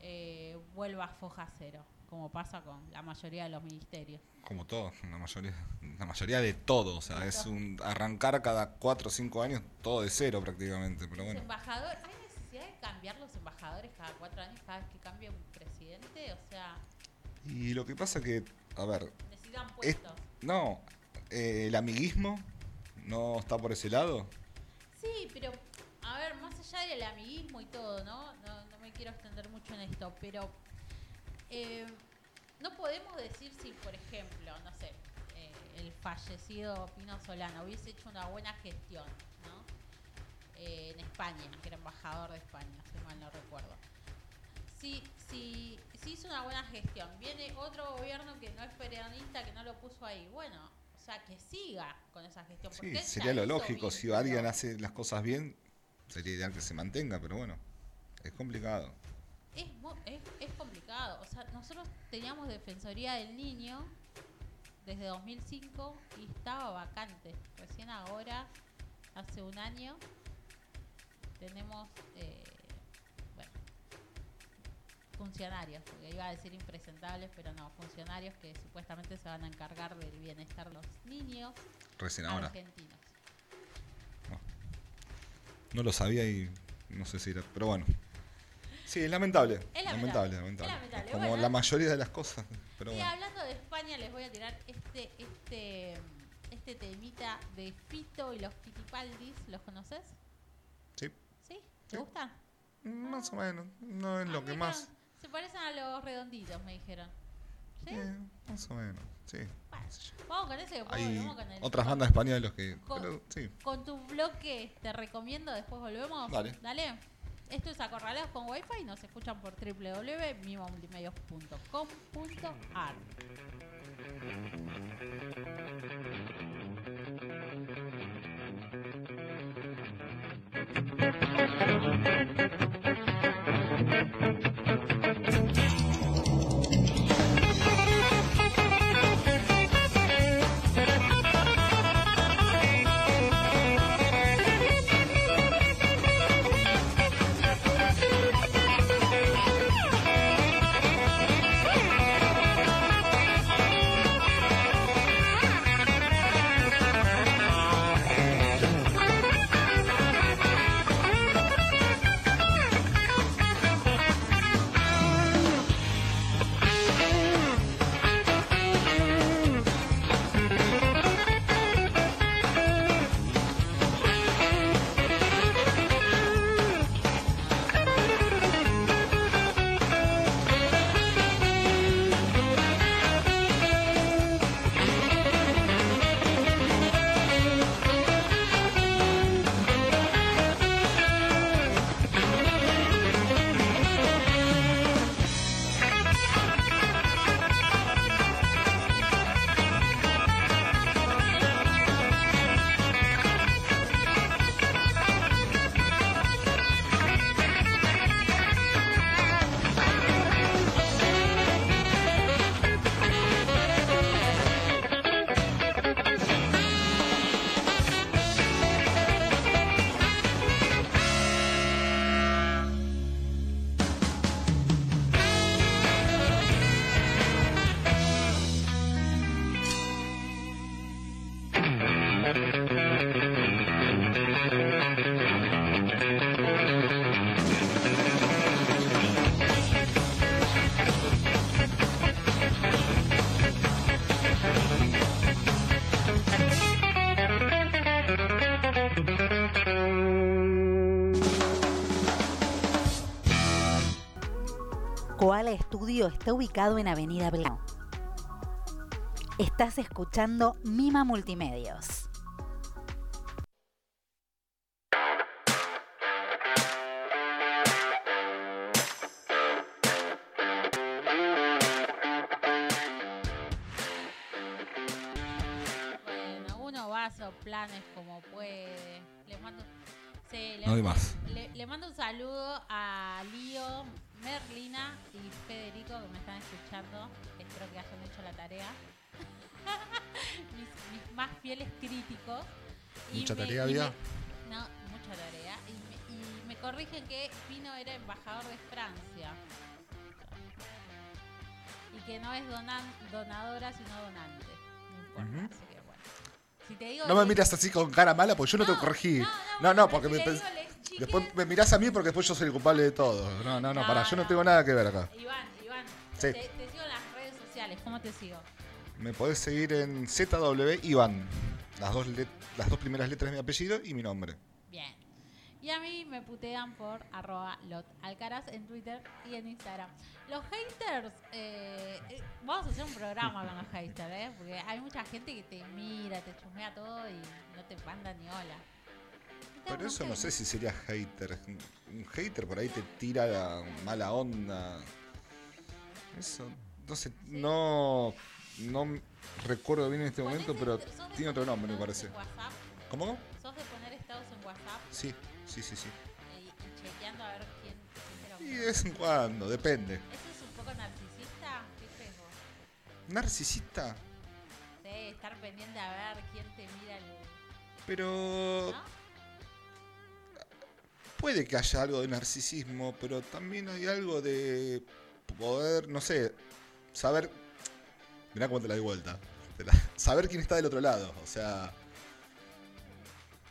eh, vuelva a foja cero, como pasa con la mayoría de los ministerios. Como todo, la mayoría, la mayoría de todo. O sea, es un arrancar cada cuatro o cinco años todo de cero prácticamente. Pero bueno, ¿hay necesidad de cambiar los embajadores cada cuatro años, cada vez que cambia un presidente? O sea, y lo que pasa que, a ver, necesitan es, puestos. no, eh, el amiguismo no está por ese lado. Sí, pero, a ver, más allá del amiguismo y todo, ¿no? No, no me quiero extender mucho en esto, pero eh, no podemos decir si, por ejemplo, no sé, eh, el fallecido Pino Solano hubiese hecho una buena gestión, ¿no? Eh, en España, que era embajador de España, si mal no recuerdo. Si, si, si hizo una buena gestión, viene otro gobierno que no es peronista, que no lo puso ahí, bueno, o sea, que siga con esa gestión. porque Sí, sería lo lógico. Si alguien hace las cosas bien, sería ideal que se mantenga, pero bueno, es complicado. es, mu- es, es complicado. O sea, nosotros teníamos Defensoría del Niño desde 2005 y estaba vacante. Recién ahora, hace un año, tenemos, eh, bueno, funcionarios, porque iba a decir impresentables, pero no, funcionarios que supuestamente se van a encargar del bienestar de los niños Recién ahora. No lo sabía y no sé si era. Pero bueno. Sí, es lamentable. Es lamentable, lamentable, lamentable. es lamentable. Como Bueno. la mayoría de las cosas. Pero y bueno. hablando de España, les voy a tirar este, este, este temita de Fito y los Kitipaldis. ¿Los conoces? Sí. ¿Sí? ¿Te gustan? Más o menos. No es Ah, lo que más. Se parecen a los redonditos, me dijeron. ¿Sí? Eh, más o menos. Sí. Bueno, vamos con ese después Hay volvemos con el. otras bandas españolas que. Con- pero sí. Con tu bloque te recomiendo, después volvemos. Dale. Dale. Esto es Acorralados con Wi-Fi y nos escuchan por www.mimomultimedios.com.ar. Estudio está ubicado en Avenida Belgrano. Estás escuchando Mima Multimedios. Bueno, uno va a esos planes como puede. Les mando, sí, le, No hay más. le- le mando un saludo a Lío, Merlina y Federico que me están escuchando. Espero que hayan hecho la tarea. mis, mis más fieles críticos. ¿Mucha tarea había? me- no, mucha tarea. Y me, y me corrigen que Pino era embajador de Francia. Y que no es donan- donadora, sino donante. No importa, así que bueno. Si te digo No me miras así con cara mala porque yo no, te corregí. no, No, porque si me le después me mirás a mí porque después yo soy el culpable de todo. No, no, no, pará, yo no, tengo nada que ver acá. Iván, Iván, Sí. te, te sigo en las redes sociales. ¿Cómo te sigo? Me podés seguir en ZW Iván. Las dos, let- las dos primeras letras de mi apellido y mi nombre. Bien. Y a mí me putean por arroba lotalcaraz en Twitter y en Instagram. Los haters, eh, eh, vamos a hacer un programa con los haters, ¿eh? Porque hay mucha gente que te mira, te chusmea todo y no te manda ni hola. Pero eso no sé si sería hater. Un hater por ahí te tira la mala onda. Eso, no sé, no, no recuerdo bien en este momento, ¿Ponés pero tiene otro nombre, me parece. ¿Cómo? ¿Sos de poner estados en WhatsApp Sí, sí, sí, sí. y, y chequeando a ver quién, quién Y de vez en cuando, depende. ¿Eso es un poco narcisista? ¿Qué crees vos? Narcisista, Sí, estar pendiente a ver quién te mira el... pero ¿No? Puede que haya algo de narcisismo, pero también hay algo de poder, no sé, saber. Mirá cómo te la doy vuelta. La- saber quién está del otro lado. O sea.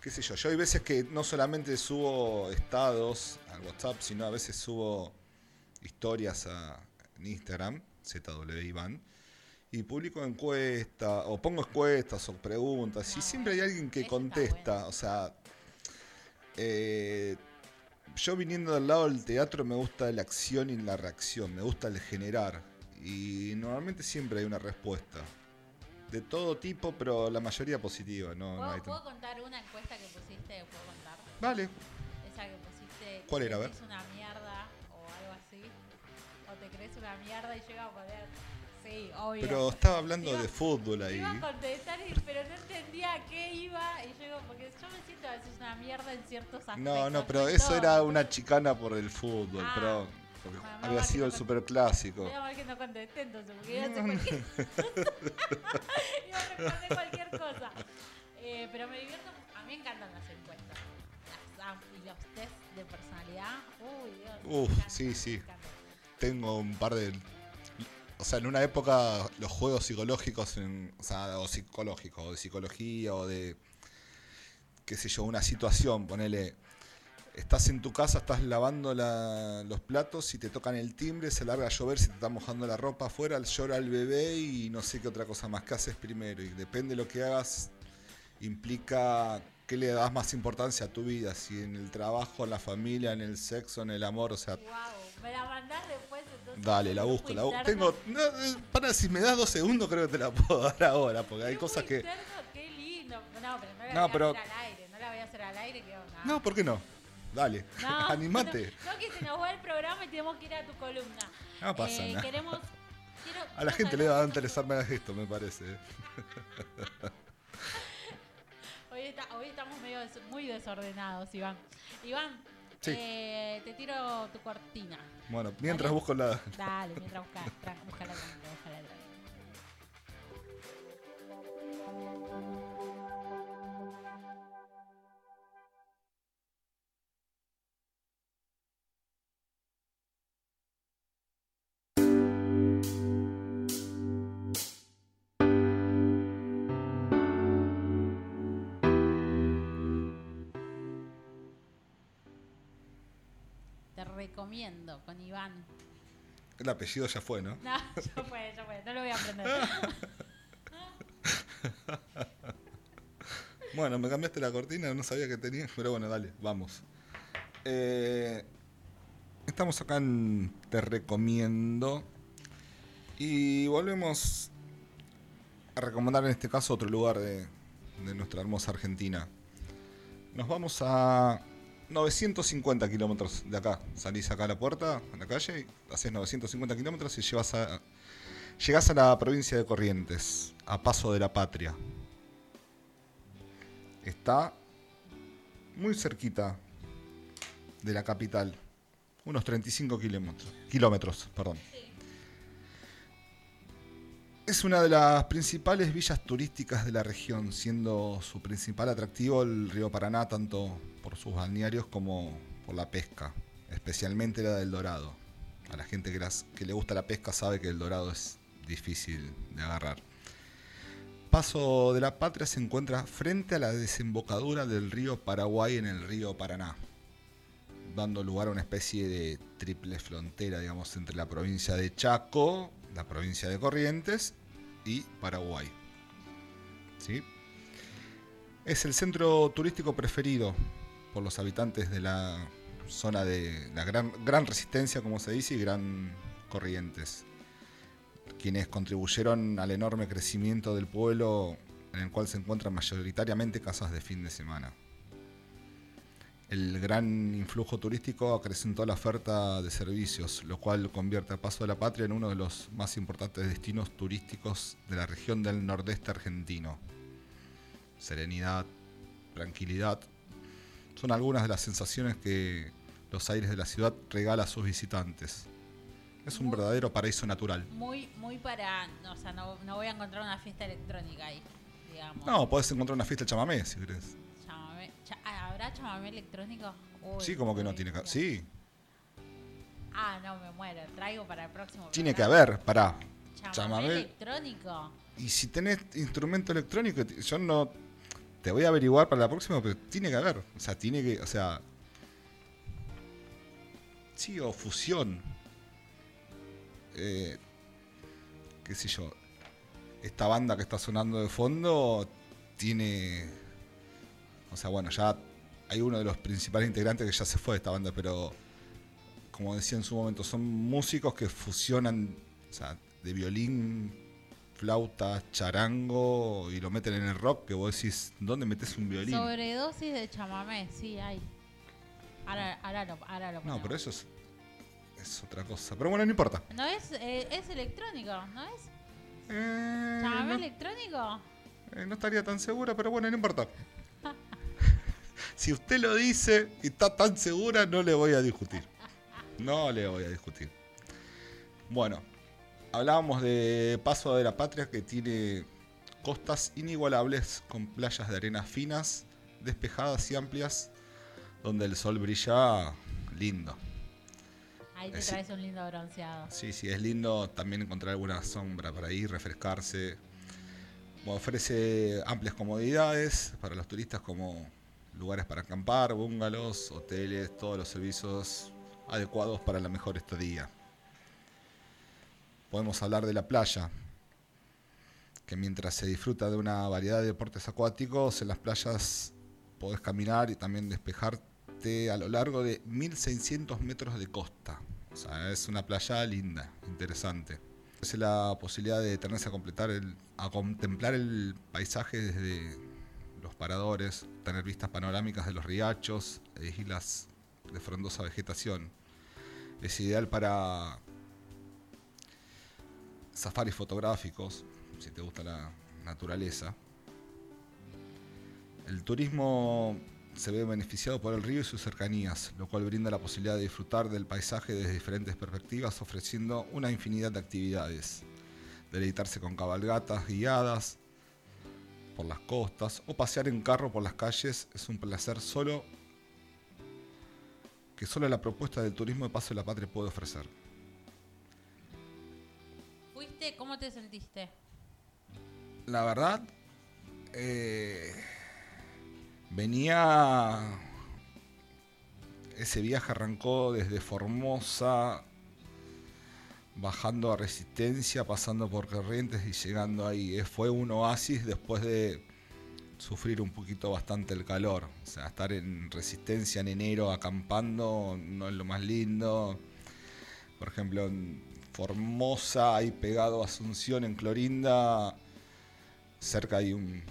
qué sé yo. Yo hay veces que no solamente subo estados al WhatsApp, sino a veces subo historias a, en Instagram, ZW Iván. Y publico encuestas, o pongo encuestas o preguntas, y siempre hay alguien que contesta. O sea, eh, yo viniendo del lado del teatro me gusta la acción y la reacción, me gusta el generar. Y normalmente siempre hay una respuesta. De todo tipo, pero la mayoría positiva. No, no ¿Puedo, hay puedo contar una encuesta que pusiste? ¿Puedo contar? Vale. Esa que pusiste. ¿Cuál ¿te era? A ver. crees una mierda o algo así? ¿O te crees una mierda y llega a poner? Sí, obvio. Pero estaba hablando Iba- de fútbol ahí. Iba a contestar, y- pero no entendía a qué iba. Y yo, digo, porque yo me siento a veces una mierda en ciertos aspectos. No, no, pero eso todo. era una chicana por el fútbol, Ah. pero porque Bueno, había sido el no- superclásico. Menos mal que no contesté entonces, porque iba a cualquier Iba a responder cualquier cosa. Eh, pero me divierto. A mí me encantan las encuestas. Las y los test de personalidad. Uy, Dios. me Uf, encantan, sí, me sí. Tengo un par de. O sea, en una época los juegos psicológicos, en- o sea, o psicológicos, o de psicología, o de. qué sé yo, una situación, ponele. Estás en tu casa, estás lavando la- los platos y te tocan el timbre, se larga a llover, se te está mojando la ropa afuera, llora el bebé y no sé qué otra cosa más. ¿Qué haces primero? Y depende de lo que hagas, implica qué le das más importancia a tu vida, si en el trabajo, en la familia, en el sexo, en el amor, o sea, Guau, me la mandás después. Dale, la busco, la busco. interna. Tengo. No, eh, para, si me das dos segundos, creo que te la puedo dar ahora, porque hay cosas que. interno, Qué lindo. No, pero no la No, voy pero- a hacer al aire. No la voy a hacer al aire, que onda. No, ¿por qué no? Dale, No, animate. No, no, que se nos va el programa y tenemos que ir a tu columna. No pasa Eh, nada. Queremos. quiero- A la gente le va a interesar más esto, me parece. eh. Hoy, está- hoy estamos medio des- muy desordenados, Iván. Iván, Sí. eh, te tiro tu cortina. Bueno, mientras Dale. busco la. Dale, mientras busca, búscala tranquila, búscala tranquila. Te recomiendo con Iván. El apellido ya fue, ¿no? No, ya fue, ya fue. No lo voy a aprender. Bueno, me cambiaste la cortina, no sabía que tenía, pero bueno, dale, vamos. Eh, estamos acá en Te Recomiendo. Y volvemos a recomendar en este caso otro lugar de, de nuestra hermosa Argentina. Nos vamos a 950 kilómetros de acá. Salís acá a la puerta, a la calle, haces 950 kilómetros y llevas a, llegás a la provincia de Corrientes, a Paso de la Patria. Está muy cerquita de la capital, unos 35 kilómetros, kilómetros, perdón. Es una de las principales villas turísticas de la región, siendo su principal atractivo el río Paraná, tanto por sus balnearios como por la pesca, especialmente la del Dorado. A la gente que, que le gusta la pesca sabe que el Dorado es difícil de agarrar. Paso de la Patria se encuentra frente a la desembocadura del río Paraguay en el río Paraná, dando lugar a una especie de triple frontera, digamos, entre la provincia de Chaco, la provincia de Corrientes y Paraguay. ¿Sí? Es el centro turístico preferido por los habitantes de la zona de la gran, gran resistencia, como se dice, y gran Corrientes quienes contribuyeron al enorme crecimiento del pueblo en el cual se encuentran mayoritariamente casas de fin de semana. El gran influjo turístico acrecentó la oferta de servicios, lo cual convierte a Paso de la Patria en uno de los más importantes destinos turísticos de la región del nordeste argentino. Serenidad, tranquilidad, son algunas de las sensaciones que los aires de la ciudad regala a sus visitantes. Es un Muy- verdadero paraíso natural. Muy, muy para. no, o sea, no, no voy a encontrar una fiesta electrónica ahí, digamos. No, podés encontrar una fiesta de chamamé si querés. Chamamé- cha- ¿Habrá chamamé electrónico? Uy, Sí, como que no tiene que. Sí, Ah, no, me muero. Traigo para el próximo. tiene que haber, pará. Chamamé, chamamé. electrónico. Y si tenés instrumento electrónico, yo no. Te voy a averiguar para la próxima, pero tiene que haber. O sea, tiene que. O sea. Sí, o fusión. Eh, qué sé yo. Esta banda que está sonando de fondo tiene. O sea, bueno, ya hay uno de los principales integrantes que ya se fue de esta banda, pero como decía en su momento, son músicos que fusionan, o sea, de violín, flauta, charango y lo meten en el rock, que vos decís, ¿dónde metes un violín? Sobredosis de chamamé, sí, hay. Ahora, ahora lo, ahora lo No, pero eso es, es otra cosa. Pero bueno, no importa. No es, eh, es electrónico, ¿no es? Eh, ¿Chamamé no, electrónico? eh, no estaría tan segura, pero bueno, no importa. si usted lo dice y está tan segura, no le voy a discutir. No le voy a discutir. Bueno, hablábamos de Paso de la Patria que tiene costas inigualables con playas de arenas finas, despejadas y amplias, donde el sol brilla lindo. Ahí te sí. traes un lindo bronceado. Sí, sí, es lindo también encontrar alguna sombra para ir, refrescarse. Ofrece amplias comodidades para los turistas como lugares para acampar, bungalows, hoteles, todos los servicios adecuados para la mejor estadía. Podemos hablar de la playa, que mientras se disfruta de una variedad de deportes acuáticos, en las playas podés caminar y también despejarte a lo largo de 1600 metros de costa. O sea, es una playa linda, interesante. Es la posibilidad de detenerse a, completar el, a contemplar el paisaje desde los paradores, tener vistas panorámicas de los riachos e islas de frondosa vegetación. Es ideal para safaris fotográficos, si te gusta la naturaleza. El turismo se ve beneficiado por el río y sus cercanías, lo cual brinda la posibilidad de disfrutar del paisaje desde diferentes perspectivas, ofreciendo una infinidad de actividades. Deleitarse con cabalgatas guiadas por las costas o pasear en carro por las calles es un placer solo que solo la propuesta del turismo de Paso de la Patria puede ofrecer. ¿Cómo te sentiste? La verdad, eh, venía. Ese viaje arrancó desde Formosa, bajando a Resistencia, pasando por Corrientes y llegando ahí. Eh, Fue un oasis después de sufrir un poquito bastante el calor. O sea, estar en Resistencia en enero acampando no es lo más lindo. Por ejemplo, Formosa, ahí pegado a Asunción, en Clorinda, cerca hay un...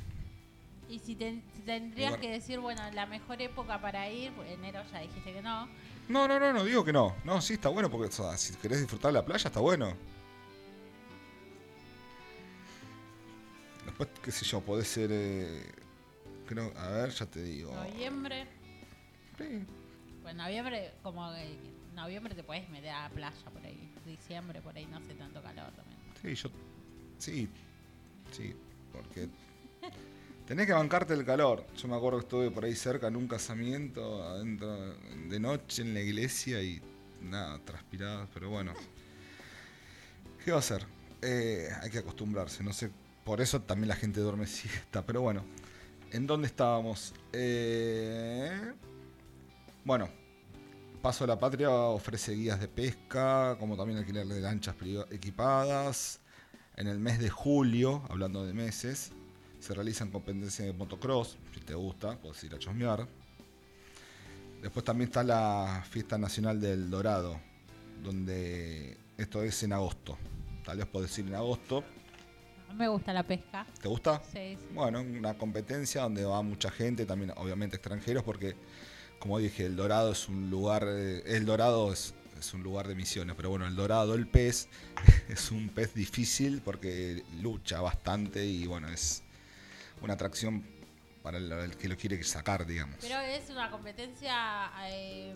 Y si, te- si tendrías Lugar. que decir, bueno, la mejor época para ir, pues, enero ya dijiste que no. No, no, no, no digo que no. No, sí, está bueno porque o sea, si querés disfrutar de la playa, está bueno. Después, qué sé yo, podés ser... eh, creo, a ver, ya te digo. Noviembre, Sí, pues noviembre, como que noviembre te puedes meter a la playa por. Diciembre por ahí no hace tanto calor también. Sí, yo. Sí, sí, porque. Tenés que bancarte el calor. Yo me acuerdo que estuve por ahí cerca en un casamiento, adentro de noche en la iglesia y nada, transpirado, pero bueno. ¿Qué va a hacer? Eh, hay que acostumbrarse, no sé. Por eso también la gente duerme siesta, pero bueno. ¿En dónde estábamos? Eh, bueno, Paso de la Patria ofrece guías de pesca, como también alquiler de lanchas equipadas. En el mes de julio, hablando de meses, se realizan competencias de motocross. Si te gusta, puedes ir a chosmear. Después también está la Fiesta Nacional del Dorado, donde esto es en agosto. Tal vez podés ir en agosto. A me gusta la pesca. ¿Te gusta? Sí, sí. Bueno, una competencia donde va mucha gente, también obviamente extranjeros, porque como dije, el Dorado es un lugar, eh, el Dorado es, es un lugar de misiones, pero bueno, el Dorado, el pez, es un pez difícil porque lucha bastante y bueno, es una atracción para el, el que lo quiere sacar, digamos. Pero es una competencia eh,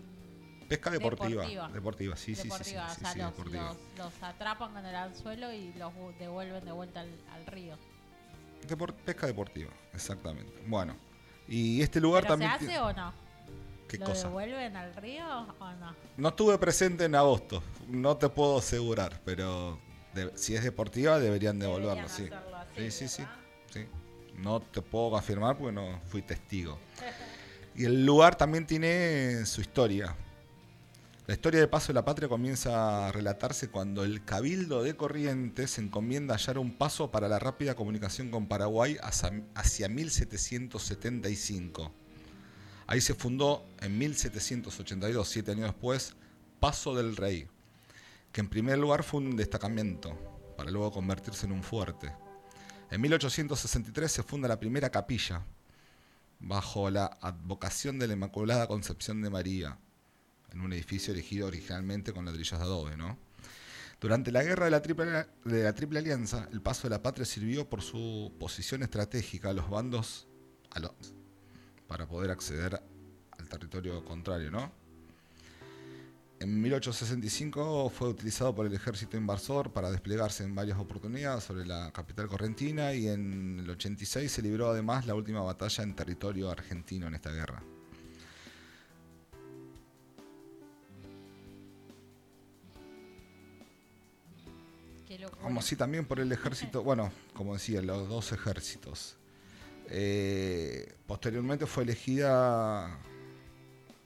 Pesca deportiva. deportiva. Deportiva, sí, sí, sí, sí, deportiva. sí, o sea, sí, los, deportiva. los- los atrapan con el anzuelo y los devuelven de vuelta al, al río. Depor- pesca deportiva, exactamente. Bueno, y este lugar ¿Pero se también... hace o no? ¿Qué ¿Lo cosa? devuelven al río o no? No estuve presente en agosto, no te puedo asegurar, pero de- si es deportiva deberían devolverlo, Deberían sí. así, Sí, sí, sí. No te puedo confirmar porque no fui testigo. Y el lugar también tiene su historia. La historia de Paso de la Patria comienza a relatarse cuando el Cabildo de Corrientes encomienda hallar un paso para la rápida comunicación con Paraguay hacia, hacia 1775. Ahí se fundó en 1782, siete años después, Paso del Rey, que en primer lugar fue un destacamento, para luego convertirse en un fuerte. En 1863 se funda la primera capilla, bajo la advocación de la Inmaculada Concepción de María, en un edificio erigido originalmente con ladrillos de adobe, ¿no? Durante la guerra de la, triple, de la Triple Alianza, el Paso de la Patria sirvió por su posición estratégica a los bandos a los- para poder acceder al territorio contrario, ¿no? En 1865 fue utilizado por el ejército invasor para desplegarse en varias oportunidades sobre la capital correntina y en el 86 se libró además la última batalla en territorio argentino en esta guerra. Como así también por el ejército, bueno, como decía, los dos ejércitos. Eh, posteriormente fue elegida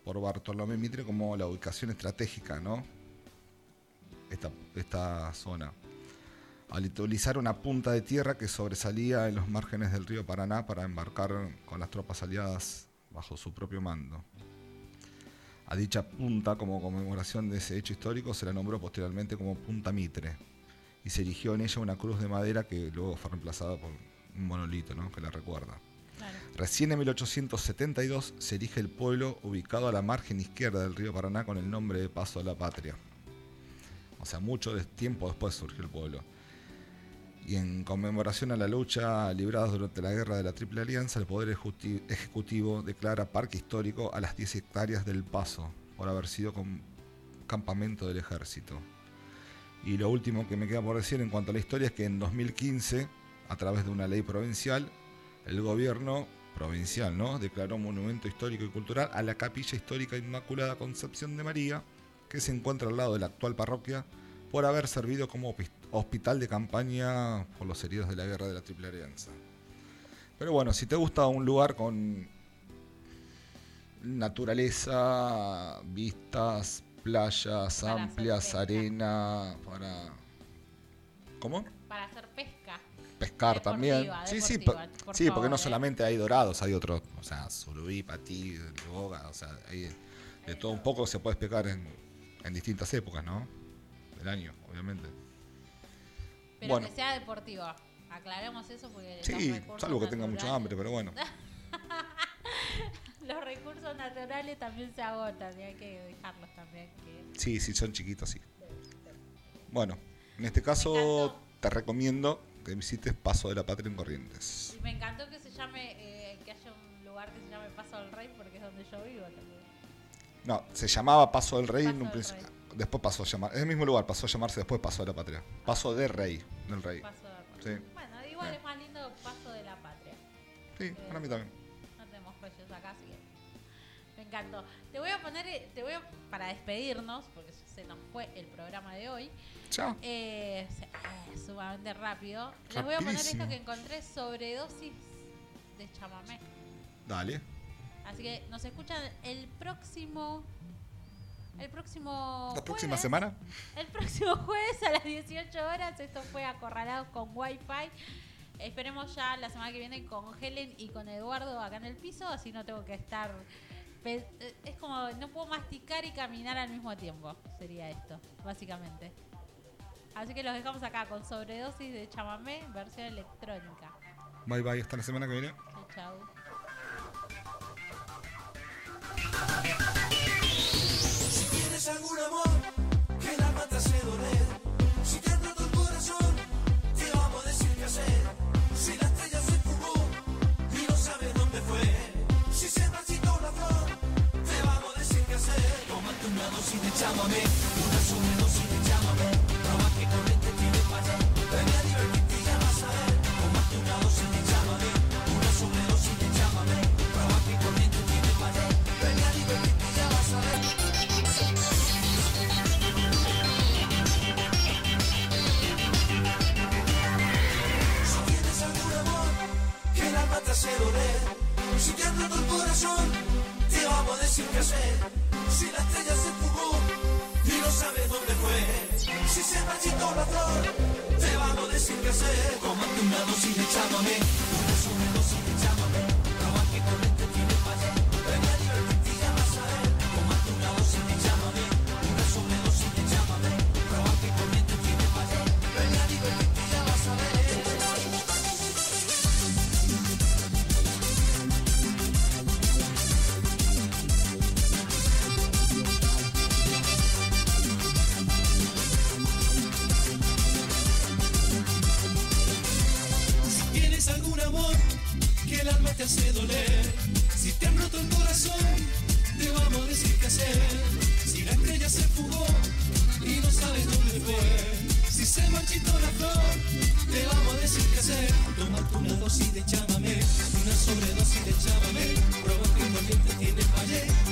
por Bartolomé Mitre como la ubicación estratégica, ¿no? Esta, esta zona. Al utilizar una punta de tierra que sobresalía en los márgenes del río Paraná para embarcar con las tropas aliadas bajo su propio mando. A dicha punta, como conmemoración de ese hecho histórico, se la nombró posteriormente como Punta Mitre y se erigió en ella una cruz de madera que luego fue reemplazada por un monolito ¿no? que la recuerda. Claro. Recién en 1872 se erige el pueblo ubicado a la margen izquierda del río Paraná con el nombre de Paso de la Patria. O sea, mucho de- tiempo después surgió el pueblo. Y en conmemoración a la lucha librada durante la guerra de la Triple Alianza, el Poder Ejecuti- Ejecutivo declara parque histórico a las 10 hectáreas del Paso, por haber sido campamento del ejército. Y lo último que me queda por decir en cuanto a la historia es que en 2015, a través de una ley provincial, el gobierno provincial ¿no? declaró monumento histórico y cultural a la capilla histórica Inmaculada Concepción de María, que se encuentra al lado de la actual parroquia, por haber servido como hospi- hospital de campaña por los heridos de la guerra de la Triple Alianza. Pero bueno, si te gusta un lugar con naturaleza, vistas, playas Para amplias, arena, para... ¿Cómo? Para hacer pesca. Pescar Deportiva, también. Sí, sí, por sí, porque no eh. solamente hay dorados, hay otros, o sea, surubí, patí, boga, o sea, hay de todo un poco se puede pescar en, en distintas épocas, ¿no? Del año, obviamente. Pero Bueno. que sea deportiva. Aclaremos eso porque los Sí, recursos salvo que tenga naturales- hambre, pero bueno. Los recursos naturales también se agotan y hay que dejarlos también. Que... Sí, sí, son chiquitos, sí. Bueno, en este caso te recomiendo que visites Paso de la Patria en Corrientes. Y me encantó que se llame, eh, que haya un lugar que se llame Paso del Rey porque es donde yo vivo también. No, se llamaba Paso del Rey Paso en un principio. Después pasó a llamar, es el mismo lugar, pasó a llamarse después Paso de la Patria. Paso de Rey, del Rey. Paso del Rey. Sí. Bueno, igual es más lindo Paso de la Patria. Sí, para mí también. No tenemos reyes acá, así que me encantó. Te voy a poner, eh, te voy a, para despedirnos, porque se nos fue el programa de hoy, Chao. eh, eh, sumamente rápido. Les voy a poner esto que encontré sobredosis de chamamé. Dale. Así que nos escuchan el próximo. El próximo. La próxima jueves. semana. El próximo jueves a las 18 horas. Esto fue acorralado con Wi-Fi. Esperemos ya la semana que viene con Helen y con Eduardo acá en el piso. Así no tengo que estar. eh, Es como no puedo masticar y caminar al mismo tiempo. Sería esto, básicamente. Así que los dejamos acá con sobredosis de chamamé, versión electrónica. Bye bye, hasta la semana que viene. Chau, chau. Si tienes algún amor que el alma te hace doler, si te ha roto el corazón, te vamos a decir qué hacer. Si la estrella se fugó y no sabes dónde fue, si se marchitó la flor, te vamos a decir qué hacer. Tómate una dosis de chámame, una sobredosis de te vamos a decir qué hacer. Si la estrella se fugó y no sabes dónde fue, si se marchitó la flor, te vamos a decir qué hacer. Tómate una dosis de chámame, una de el alma te hace doler. Si te han roto el corazón, te vamos a decir qué hacer. Si la estrella se fugó y no sabes dónde fue. Si se marchitó la flor, te vamos a decir qué hacer. Tomate una dosis de chamamé, una sobredosis de chamamé. Prueba que un doliente tiene fallé.